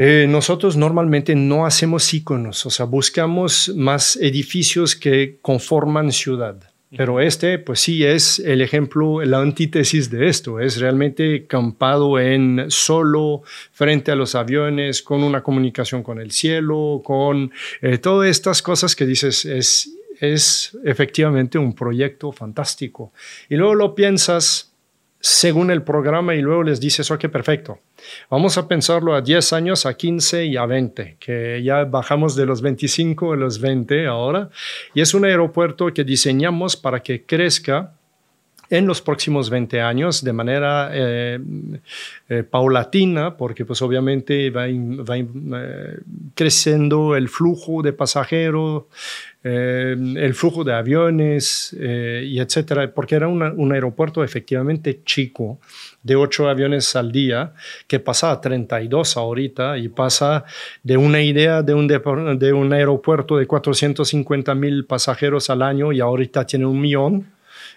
Eh, nosotros normalmente no hacemos iconos, o sea, buscamos más edificios que conforman ciudad. Pero este, pues sí, es el ejemplo, la antítesis de esto. Es realmente campado en solo, frente a los aviones, con una comunicación con el cielo, con eh, todas estas cosas que dices, es es efectivamente un proyecto fantástico. Y luego lo piensas según el programa y luego les dices, ok, perfecto. Vamos a pensarlo a 10 años, a 15 y a 20, que ya bajamos de los 25 a los 20 ahora. Y es un aeropuerto que diseñamos para que crezca en los próximos 20 años de manera eh, eh, paulatina, porque pues obviamente va, eh, creciendo el flujo de pasajeros, el flujo de aviones y etcétera, porque era un aeropuerto efectivamente chico, de 8 aviones al día, que pasa a 32 ahorita y pasa de una idea de un, de un aeropuerto de 450 mil pasajeros al año y ahorita tiene un millón.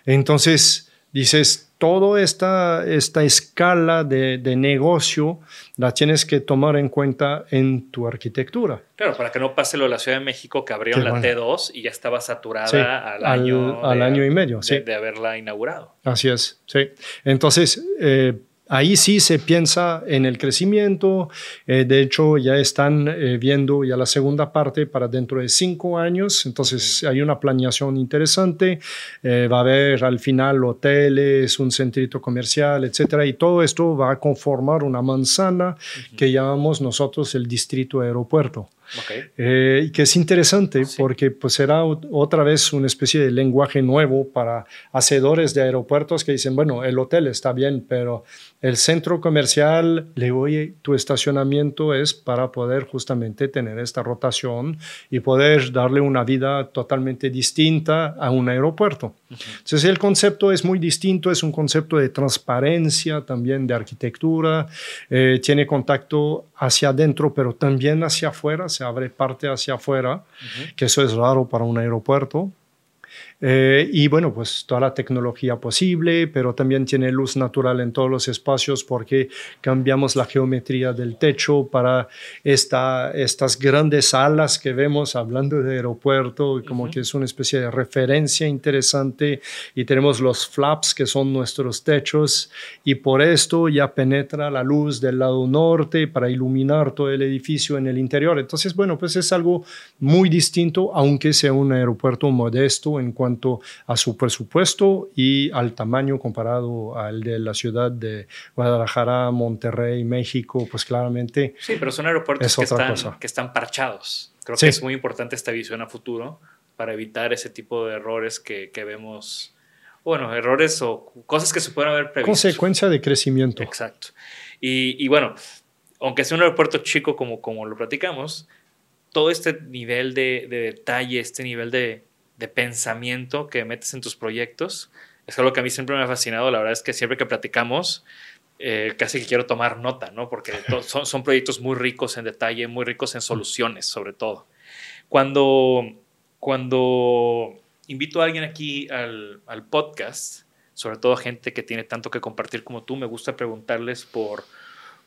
Entonces, dices, toda esta, esta escala de, negocio la tienes que tomar en cuenta en tu arquitectura. Claro, para que no pase lo de la Ciudad de México que abrieron la T2 y ya estaba saturada al, año, al año y medio de, de, haberla inaugurado. Así es, sí. Entonces, eh, Ahí sí se piensa en el crecimiento. Eh, de hecho, ya están eh, viendo ya la segunda parte para dentro de cinco años. Entonces, hay una planeación interesante. Eh, va a haber al final hoteles, un centrito comercial, etcétera. Y todo esto va a conformar una manzana que llamamos nosotros el distrito aeropuerto. Eh, que es interesante porque pues será otra vez una especie de lenguaje nuevo para hacedores de aeropuertos que dicen, bueno, el hotel está bien, pero el centro comercial, le oye, tu estacionamiento es para poder justamente tener esta rotación y poder darle una vida totalmente distinta a un aeropuerto. Entonces el concepto es muy distinto, es un concepto de transparencia también de arquitectura, eh, tiene contacto hacia adentro, pero también hacia afuera, se abre parte hacia afuera, que eso es raro para un aeropuerto. Eh, y bueno, pues toda la tecnología posible, pero también tiene luz natural en todos los espacios porque cambiamos la geometría del techo para esta, estas grandes alas que vemos hablando de aeropuerto, como que es una especie de referencia interesante y tenemos los flaps que son nuestros techos y por esto ya penetra la luz del lado norte para iluminar todo el edificio en el interior. Entonces, bueno, pues es algo muy distinto, aunque sea un aeropuerto modesto en cuanto a su presupuesto y al tamaño comparado al de la ciudad de Guadalajara, Monterrey, México, pues claramente. Sí, pero son aeropuertos que, están, que están parchados. Creo que es muy importante esta visión a futuro para evitar ese tipo de errores que, que vemos bueno, errores o cosas que se pueden haber previsto. Consecuencia de crecimiento. Exacto. Y, bueno, aunque sea un aeropuerto chico como, como lo platicamos, todo este nivel de, detalle, este nivel de, pensamiento que metes en tus proyectos, es algo que a mí siempre me ha fascinado. La verdad es que siempre que platicamos, eh, casi que quiero tomar nota, ¿no? Porque son, son, proyectos muy ricos en detalle, muy ricos en soluciones, sobre todo. Cuando, cuando invito a alguien aquí al, al podcast, sobre todo gente que tiene tanto que compartir como tú, me gusta preguntarles por,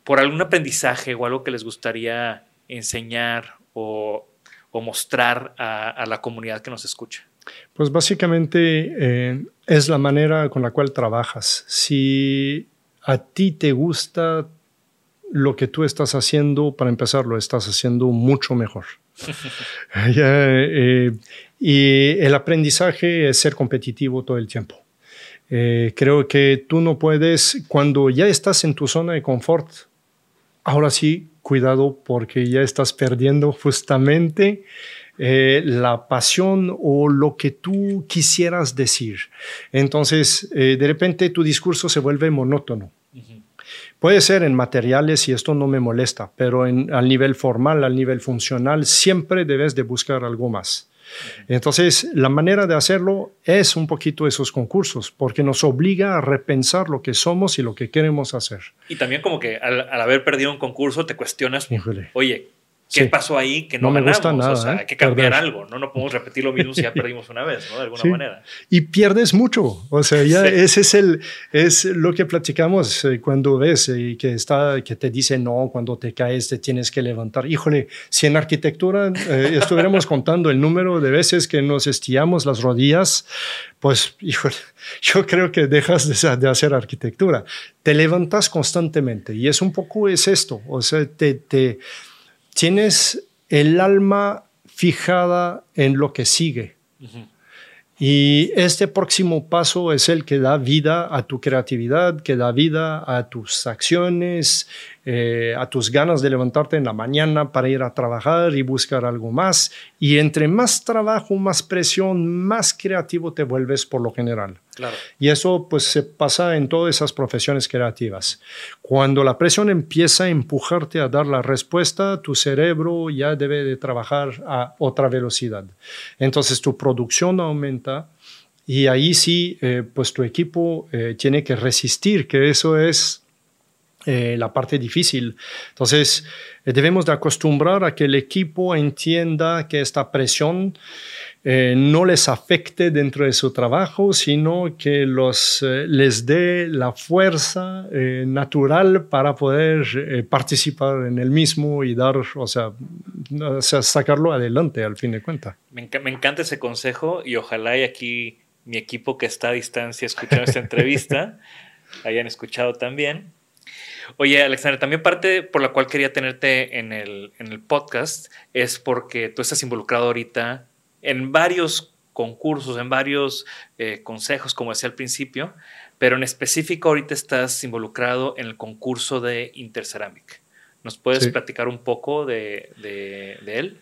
por algún aprendizaje o algo que les gustaría enseñar o, o mostrar a, a, la comunidad que nos escucha. Pues básicamente eh, es la manera con la cual trabajas. Si a ti te gusta lo que tú estás haciendo, para empezar, lo estás haciendo mucho mejor. Eh, y el aprendizaje es ser competitivo todo el tiempo. Eh, creo que tú no puedes, cuando ya estás en tu zona de confort, ahora sí, cuidado porque ya estás perdiendo justamente eh, la pasión o lo que tú quisieras decir. Entonces, de repente tu discurso se vuelve monótono. Puede ser en materiales y esto no me molesta, pero en, al nivel formal, al nivel funcional, siempre debes de buscar algo más. Entonces, la manera de hacerlo es un poquito esos concursos, porque nos obliga a repensar lo que somos y lo que queremos hacer. Y también como que al, haber perdido un concurso te cuestionas, oye, ¿Qué pasó ahí que no, me ganamos? gusta nada? O sea, ¿eh? hay que cambiar algo, ¿no? No podemos repetir lo mismo si ya perdimos una vez, ¿no? De alguna manera. Y pierdes mucho. O sea, ya ese es, el, es lo que platicamos eh, cuando ves eh, que, está, que te dice no, cuando te caes te tienes que levantar. Híjole, si en arquitectura estuviéramos contando el número de veces que nos estiramos las rodillas, pues, híjole, yo creo que dejas de, de hacer arquitectura. Te levantas constantemente y es un poco es esto. O sea, te... te tienes el alma fijada en lo que sigue. Y este próximo paso es el que da vida a tu creatividad, que da vida a tus acciones, eh, a tus ganas de levantarte en la mañana para ir a trabajar y buscar algo más. Y entre más trabajo, más presión, más creativo te vuelves por lo general. Y eso pues se pasa en todas esas profesiones creativas. Cuando la presión empieza a empujarte a dar la respuesta, tu cerebro ya debe de trabajar a otra velocidad. Entonces tu producción aumenta. Y ahí sí, eh, pues tu equipo eh, tiene que resistir, que eso es eh, la parte difícil. Entonces, eh, debemos de acostumbrar a que el equipo entienda que esta presión eh, no les afecte dentro de su trabajo, sino que los, les dé la fuerza natural para poder participar en el mismo y dar, o sea, sacarlo adelante al fin de cuentas. Me, me encanta ese consejo y ojalá y aquí mi equipo que está a distancia escuchando esta entrevista hayan escuchado también Oye, Alexander, también parte por la cual quería tenerte en el, en el podcast es porque tú estás involucrado ahorita en varios concursos, en varios eh, consejos, como decía al principio, pero en específico ahorita estás involucrado en el concurso de Interceramic. ¿Nos puedes platicar un poco de, de, de él?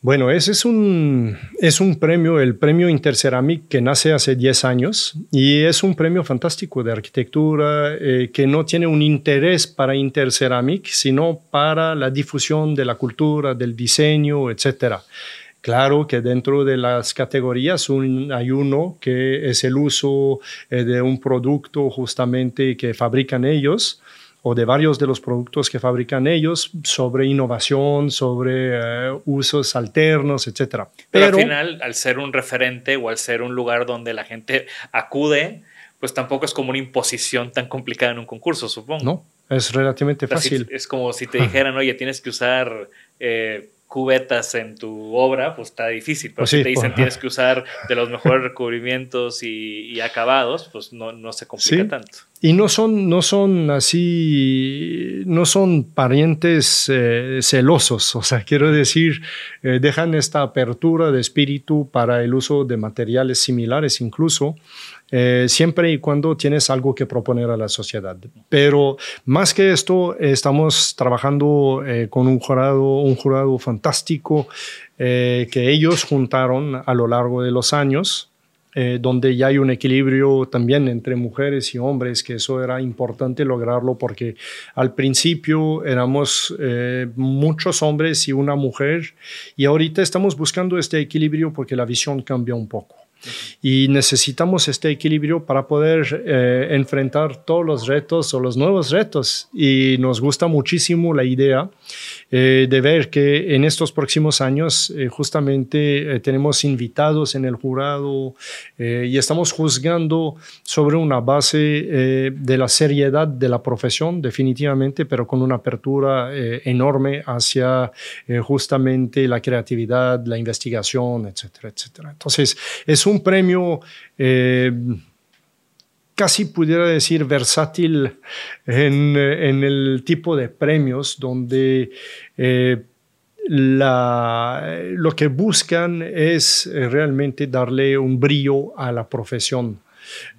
Bueno, ese es un, es un premio, el premio Interceramic, que nace hace 10 años y es un premio fantástico de arquitectura eh, que no tiene un interés para Interceramic, sino para la difusión de la cultura, del diseño, etc. Claro que dentro de las categorías hay uno que es el uso eh, de un producto justamente que fabrican ellos o de varios de los productos que fabrican ellos sobre innovación, sobre eh, usos alternos, etc. Pero, al final, al ser un referente o al ser un lugar donde la gente acude, pues tampoco es como una imposición tan complicada en un concurso, supongo. No, es relativamente fácil. Es como si te dijeran, oye, tienes que usar... Eh, cubetas en tu obra, pues está difícil. Pero pues si te dicen tienes que usar de los mejores recubrimientos y, acabados, pues no, no se complica tanto. Y no son, no son así, no son parientes eh, celosos, o sea, quiero decir, eh, dejan esta apertura de espíritu para el uso de materiales similares incluso, eh, siempre y cuando tienes algo que proponer a la sociedad. Pero más que esto, estamos trabajando con un jurado, un jurado fantástico que ellos juntaron a lo largo de los años eh, donde ya hay un equilibrio también entre mujeres y hombres, que eso era importante lograrlo porque al principio éramos eh, muchos hombres y una mujer y ahorita estamos buscando este equilibrio porque la visión cambia un poco. Y necesitamos este equilibrio para poder eh, enfrentar todos los retos o los nuevos retos. Y nos gusta muchísimo la idea eh, de ver que en estos próximos años eh, justamente tenemos invitados en el jurado y estamos juzgando sobre una base de la seriedad de la profesión, definitivamente, pero con una apertura enorme hacia justamente la creatividad, la investigación, etcétera, etcétera. Entonces, es un premio eh, casi pudiera decir versátil en, el tipo de premios donde eh, lo que buscan es eh, realmente darle un brillo a la profesión.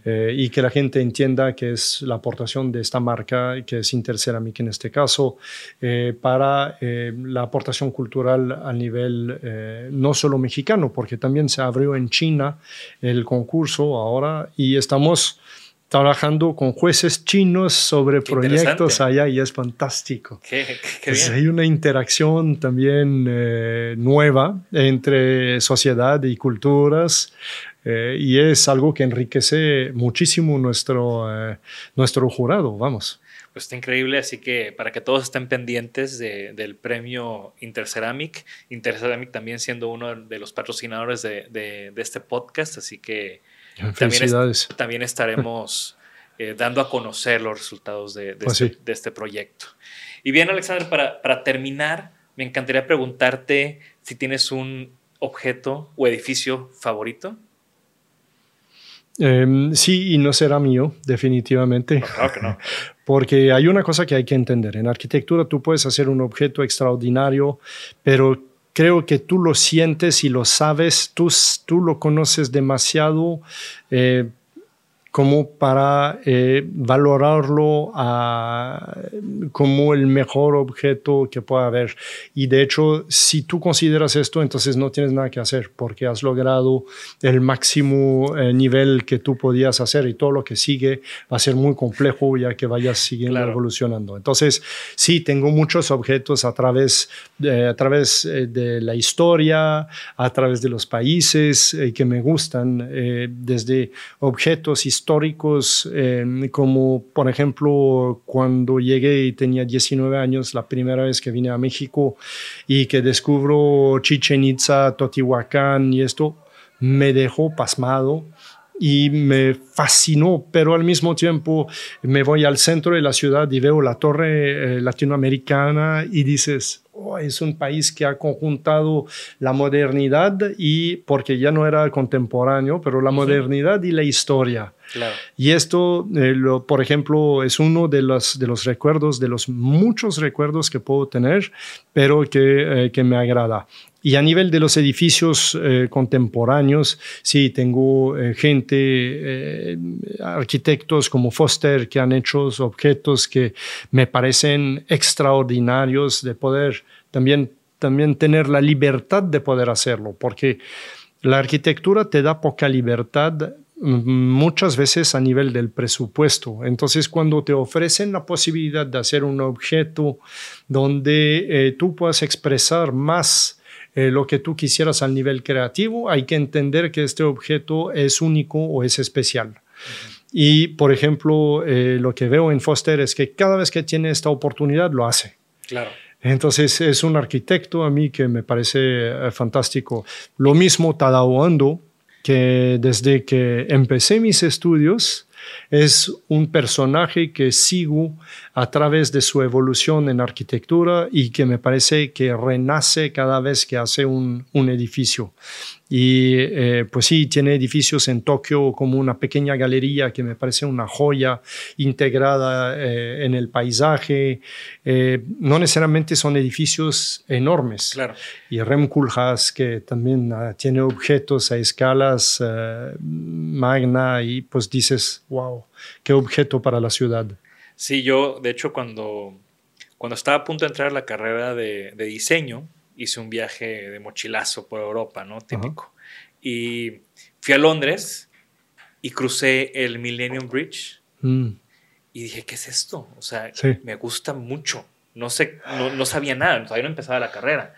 Eh, y que la gente entienda que es la aportación de esta marca, que es Interceramic en este caso, eh, para eh, la aportación cultural a nivel no solo mexicano, porque también se abrió en China el concurso ahora y estamos trabajando con jueces chinos sobre proyectos allá y es fantástico. Hay una interacción también nueva entre sociedad y culturas eh, y es algo que enriquece muchísimo nuestro, eh, nuestro jurado, vamos. Pues está increíble, así que para que todos estén pendientes del premio Interceramic, Interceramic también siendo uno de los patrocinadores de, de, este podcast, así que también, también estaremos eh, dando a conocer los resultados de, pues este, de, este, proyecto. Y bien, Alexander, para, para terminar, me encantaría preguntarte si tienes un objeto o edificio favorito. Em, sí, y no será mío, definitivamente. claro que no. Porque hay una cosa que hay que entender. En arquitectura tú puedes hacer un objeto extraordinario, pero creo que tú lo sientes y lo sabes, tú, tú lo conoces demasiado eh, como para eh, valorarlo como el mejor objeto que pueda haber. Y de hecho, si tú consideras esto, entonces no tienes nada que hacer porque has logrado el máximo eh, nivel que tú podías hacer y todo lo que sigue va a ser muy complejo ya que vayas siguiendo evolucionando. Entonces, sí, tengo muchos objetos a través, de, a través eh, de la historia, a través de los países que me gustan, desde objetos históricos históricos, eh, como por ejemplo cuando llegué y tenía 19 años, la primera vez que vine a México y que descubro Chichen Itza, Totihuacán y esto, me dejó pasmado y me fascinó, pero al mismo tiempo me voy al centro de la ciudad y veo la torre eh, latinoamericana y dices, es un país que ha conjuntado la modernidad y, porque ya no era contemporáneo, pero la modernidad y la historia. Y esto, eh, por ejemplo, es uno de los, de los recuerdos, de los muchos recuerdos que puedo tener, pero que, eh, que me agrada. Y a nivel de los edificios eh, contemporáneos, sí, tengo gente, arquitectos como Foster, que han hecho objetos que me parecen extraordinarios de poder también, también tener la libertad de poder hacerlo, porque la arquitectura te da poca libertad muchas veces a nivel del presupuesto. Entonces, cuando te ofrecen la posibilidad de hacer un objeto donde eh, tú puedas expresar más eh, lo que tú quisieras al nivel creativo, hay que entender que este objeto es único o es especial. Y, por ejemplo, eh, lo que veo en Foster es que cada vez que tiene esta oportunidad lo hace. Claro. Entonces es un arquitecto a mí que me parece fantástico. Lo mismo Tadao Ando, que desde que empecé mis estudios es un personaje que sigo a través de su evolución en arquitectura y que me parece que renace cada vez que hace un, un edificio. Y eh, pues sí, tiene edificios en Tokio como una pequeña galería que me parece una joya integrada eh, en el paisaje. Eh, no necesariamente son edificios enormes. Claro. Y Rem Koolhaas, que también ah, tiene objetos a escalas magna y pues dices, wow, qué objeto para la ciudad. Sí, yo de hecho cuando, cuando estaba a punto de entrar a la carrera de, de diseño, hice un viaje de mochilazo por Europa, ¿no? Típico. Y fui a Londres y crucé el Millennium Bridge Mm, y dije, ¿qué es esto? O sea, Sí. me gusta mucho. No sé, no, no sabía nada, todavía no empezaba la carrera.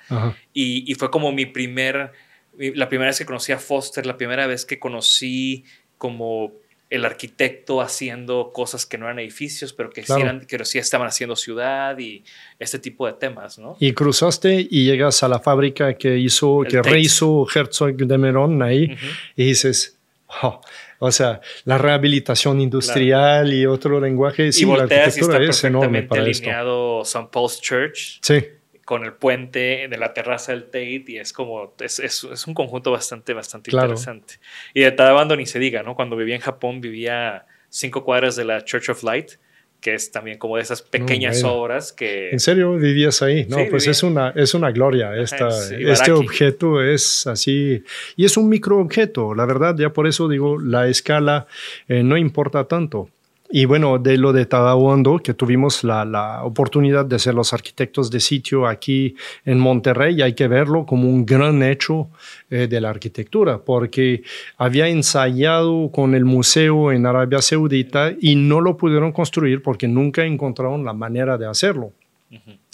Y, y fue como mi primer, la primera vez que conocí a Foster, la primera vez que conocí como el arquitecto haciendo cosas que no eran edificios, pero que, Claro. sí, eran, que sí estaban haciendo ciudad y este tipo de temas, ¿no? Y cruzaste y llegas a la fábrica que hizo, El que rehizo Herzog de Merón ahí Ujú. y dices, "Wow". o sea, la rehabilitación industrial y otro lenguaje, sí, y la volteas y está arquitectura es enorme perfectamente para esto. alineado St. Paul's Church Sí, con el puente de la terraza del Tate y es como, es, es- es un conjunto bastante, bastante Claro. interesante. Y de Tadabando ni se diga, ¿no? Cuando vivía en Japón vivía cinco cuadras de la Church of Light, que es también como de esas pequeñas obras que... ¿En serio vivías ahí? No, Sí, pues vivía. es una, es una gloria. Esta, es este objeto es así. Y es un microobjeto, la verdad, ya por eso digo, la escala eh, no importa tanto. Y bueno, de lo de Tadahuando, que tuvimos la, la oportunidad de ser los arquitectos de sitio aquí en Monterrey, hay que verlo como un gran hecho eh, de la arquitectura, porque había ensayado con el museo en Arabia Saudita y no lo pudieron construir porque nunca encontraron la manera de hacerlo.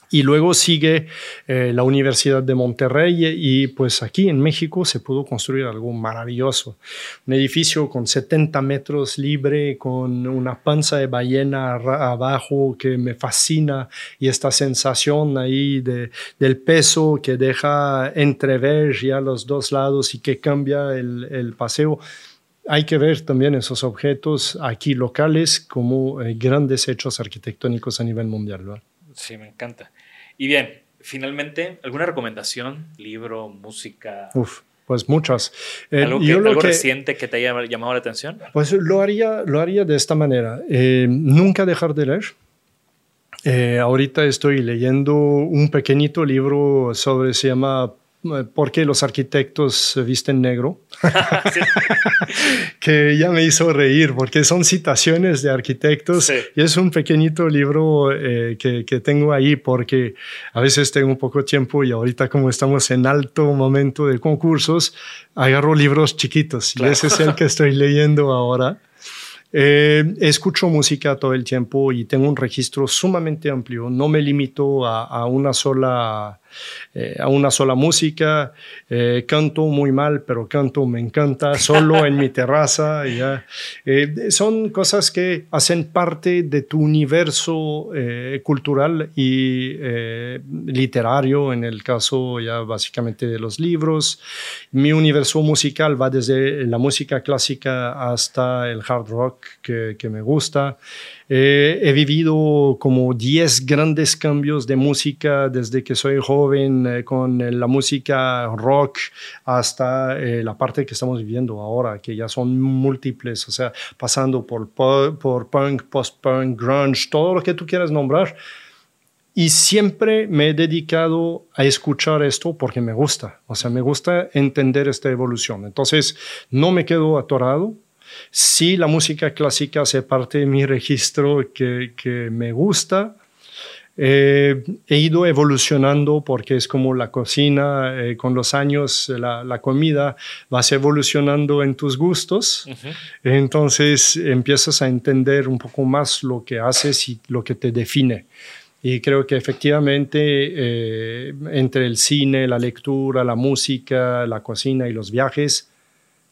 Y luego sigue eh, la Universidad de Monterrey y pues aquí en México se pudo construir algo maravilloso. Un edificio con 70 metros libre, con una panza de ballena abajo que me fascina y esta sensación ahí de, del peso que deja entrever ya los dos lados y que cambia el, paseo. Hay que ver también esos objetos aquí locales como eh, grandes hechos arquitectónicos a nivel mundial. Sí, me encanta. Y bien, finalmente, ¿alguna recomendación? Libro, música, Uf, pues muchas. Eh, algo, que- yo lo algo que- reciente que te haya llamado la atención? Pues lo haría, lo haría de esta manera. Eh, nunca dejar de leer. Eh, ahorita estoy leyendo un pequeñito libro sobre, se llama ¿Por qué los arquitectos visten negro? Que ya me hizo reír porque son citaciones de arquitectos Sí. y es un pequeñito libro eh, que, que tengo ahí porque a veces tengo poco tiempo y ahorita como estamos en alto momento de concursos, agarro libros chiquitos Claro. y ese es el que estoy leyendo ahora. Eh, escucho música todo el tiempo y tengo un registro sumamente amplio. No me limito a, a una sola eh, a una sola música. Eh, canto muy mal, pero canto me encanta solo en mi terraza. Ya. Eh, son cosas que hacen parte de tu universo cultural y literario, en el caso ya básicamente de los libros. Mi universo musical va desde la música clásica hasta el hard rock que, que me gusta. Eh, he vivido como 10 grandes cambios de música desde que soy joven, eh, con eh, la música rock hasta la parte que estamos viviendo ahora, que ya son múltiples, o sea, pasando por, por punk, post-punk, grunge, todo lo que tú quieras nombrar. Y siempre me he dedicado a escuchar esto porque me gusta, o sea, me gusta entender esta evolución. Entonces, no me quedo atorado, Sí, la música clásica hace parte de mi registro que, que me gusta. Eh, he ido evolucionando porque es como la cocina, eh, con los años la, la comida vas evolucionando en tus gustos, entonces empiezas a entender un poco más lo que haces y lo que te define. Y creo que efectivamente eh, entre el cine, la lectura, la música, la cocina y los viajes,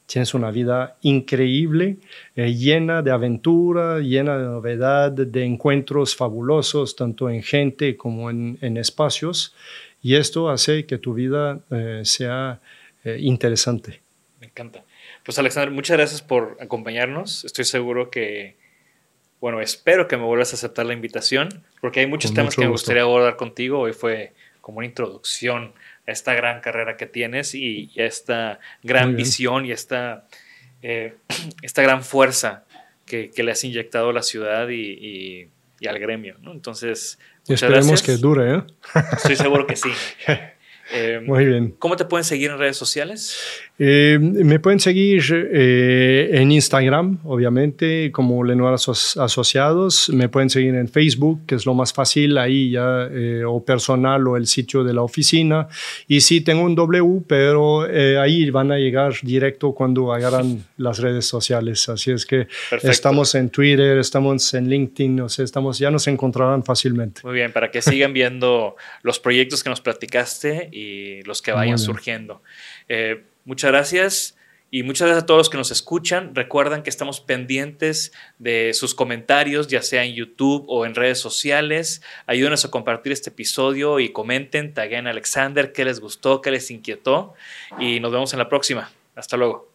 tienes una vida increíble, eh, llena de aventura, llena de novedad, de encuentros fabulosos, tanto en gente como en, en espacios. Y esto hace que tu vida eh, sea eh, interesante. Me encanta. Pues Alexander, muchas gracias por acompañarnos. Estoy seguro que, bueno, espero que me vuelvas a aceptar la invitación, porque hay muchos Con temas que me gustaría abordar contigo. Hoy fue como una introducción esta gran carrera que tienes y, esta gran visión y esta, eh, esta gran fuerza que, que le has inyectado a la ciudad y, y- y al gremio. ¿no? Entonces, Y esperemos gracias. que dure. ¿eh? Estoy seguro que sí. Eh, Muy bien. ¿Cómo te pueden seguir en redes sociales? Eh, me pueden seguir eh, en Instagram, obviamente, como Lenoir Aso- Asociados. Me pueden seguir en Facebook, que es lo más fácil, ahí ya, eh, o personal o el sitio de la oficina. Y sí, tengo un W, pero eh, ahí van a llegar directo cuando agarran las redes sociales. Así es que Perfecto. estamos en Twitter, estamos en LinkedIn, o sea, estamos, ya nos encontrarán fácilmente. Muy bien, para que sigan viendo los proyectos que nos platicaste y los que vayan surgiendo. Eh, muchas gracias y muchas gracias a todos los que nos escuchan. Recuerdan que estamos pendientes de sus comentarios, ya sea en YouTube o en redes sociales. Ayúdenos a compartir este episodio y comenten, taguen a Alexander qué les gustó, qué les inquietó y nos vemos en la próxima. Hasta luego.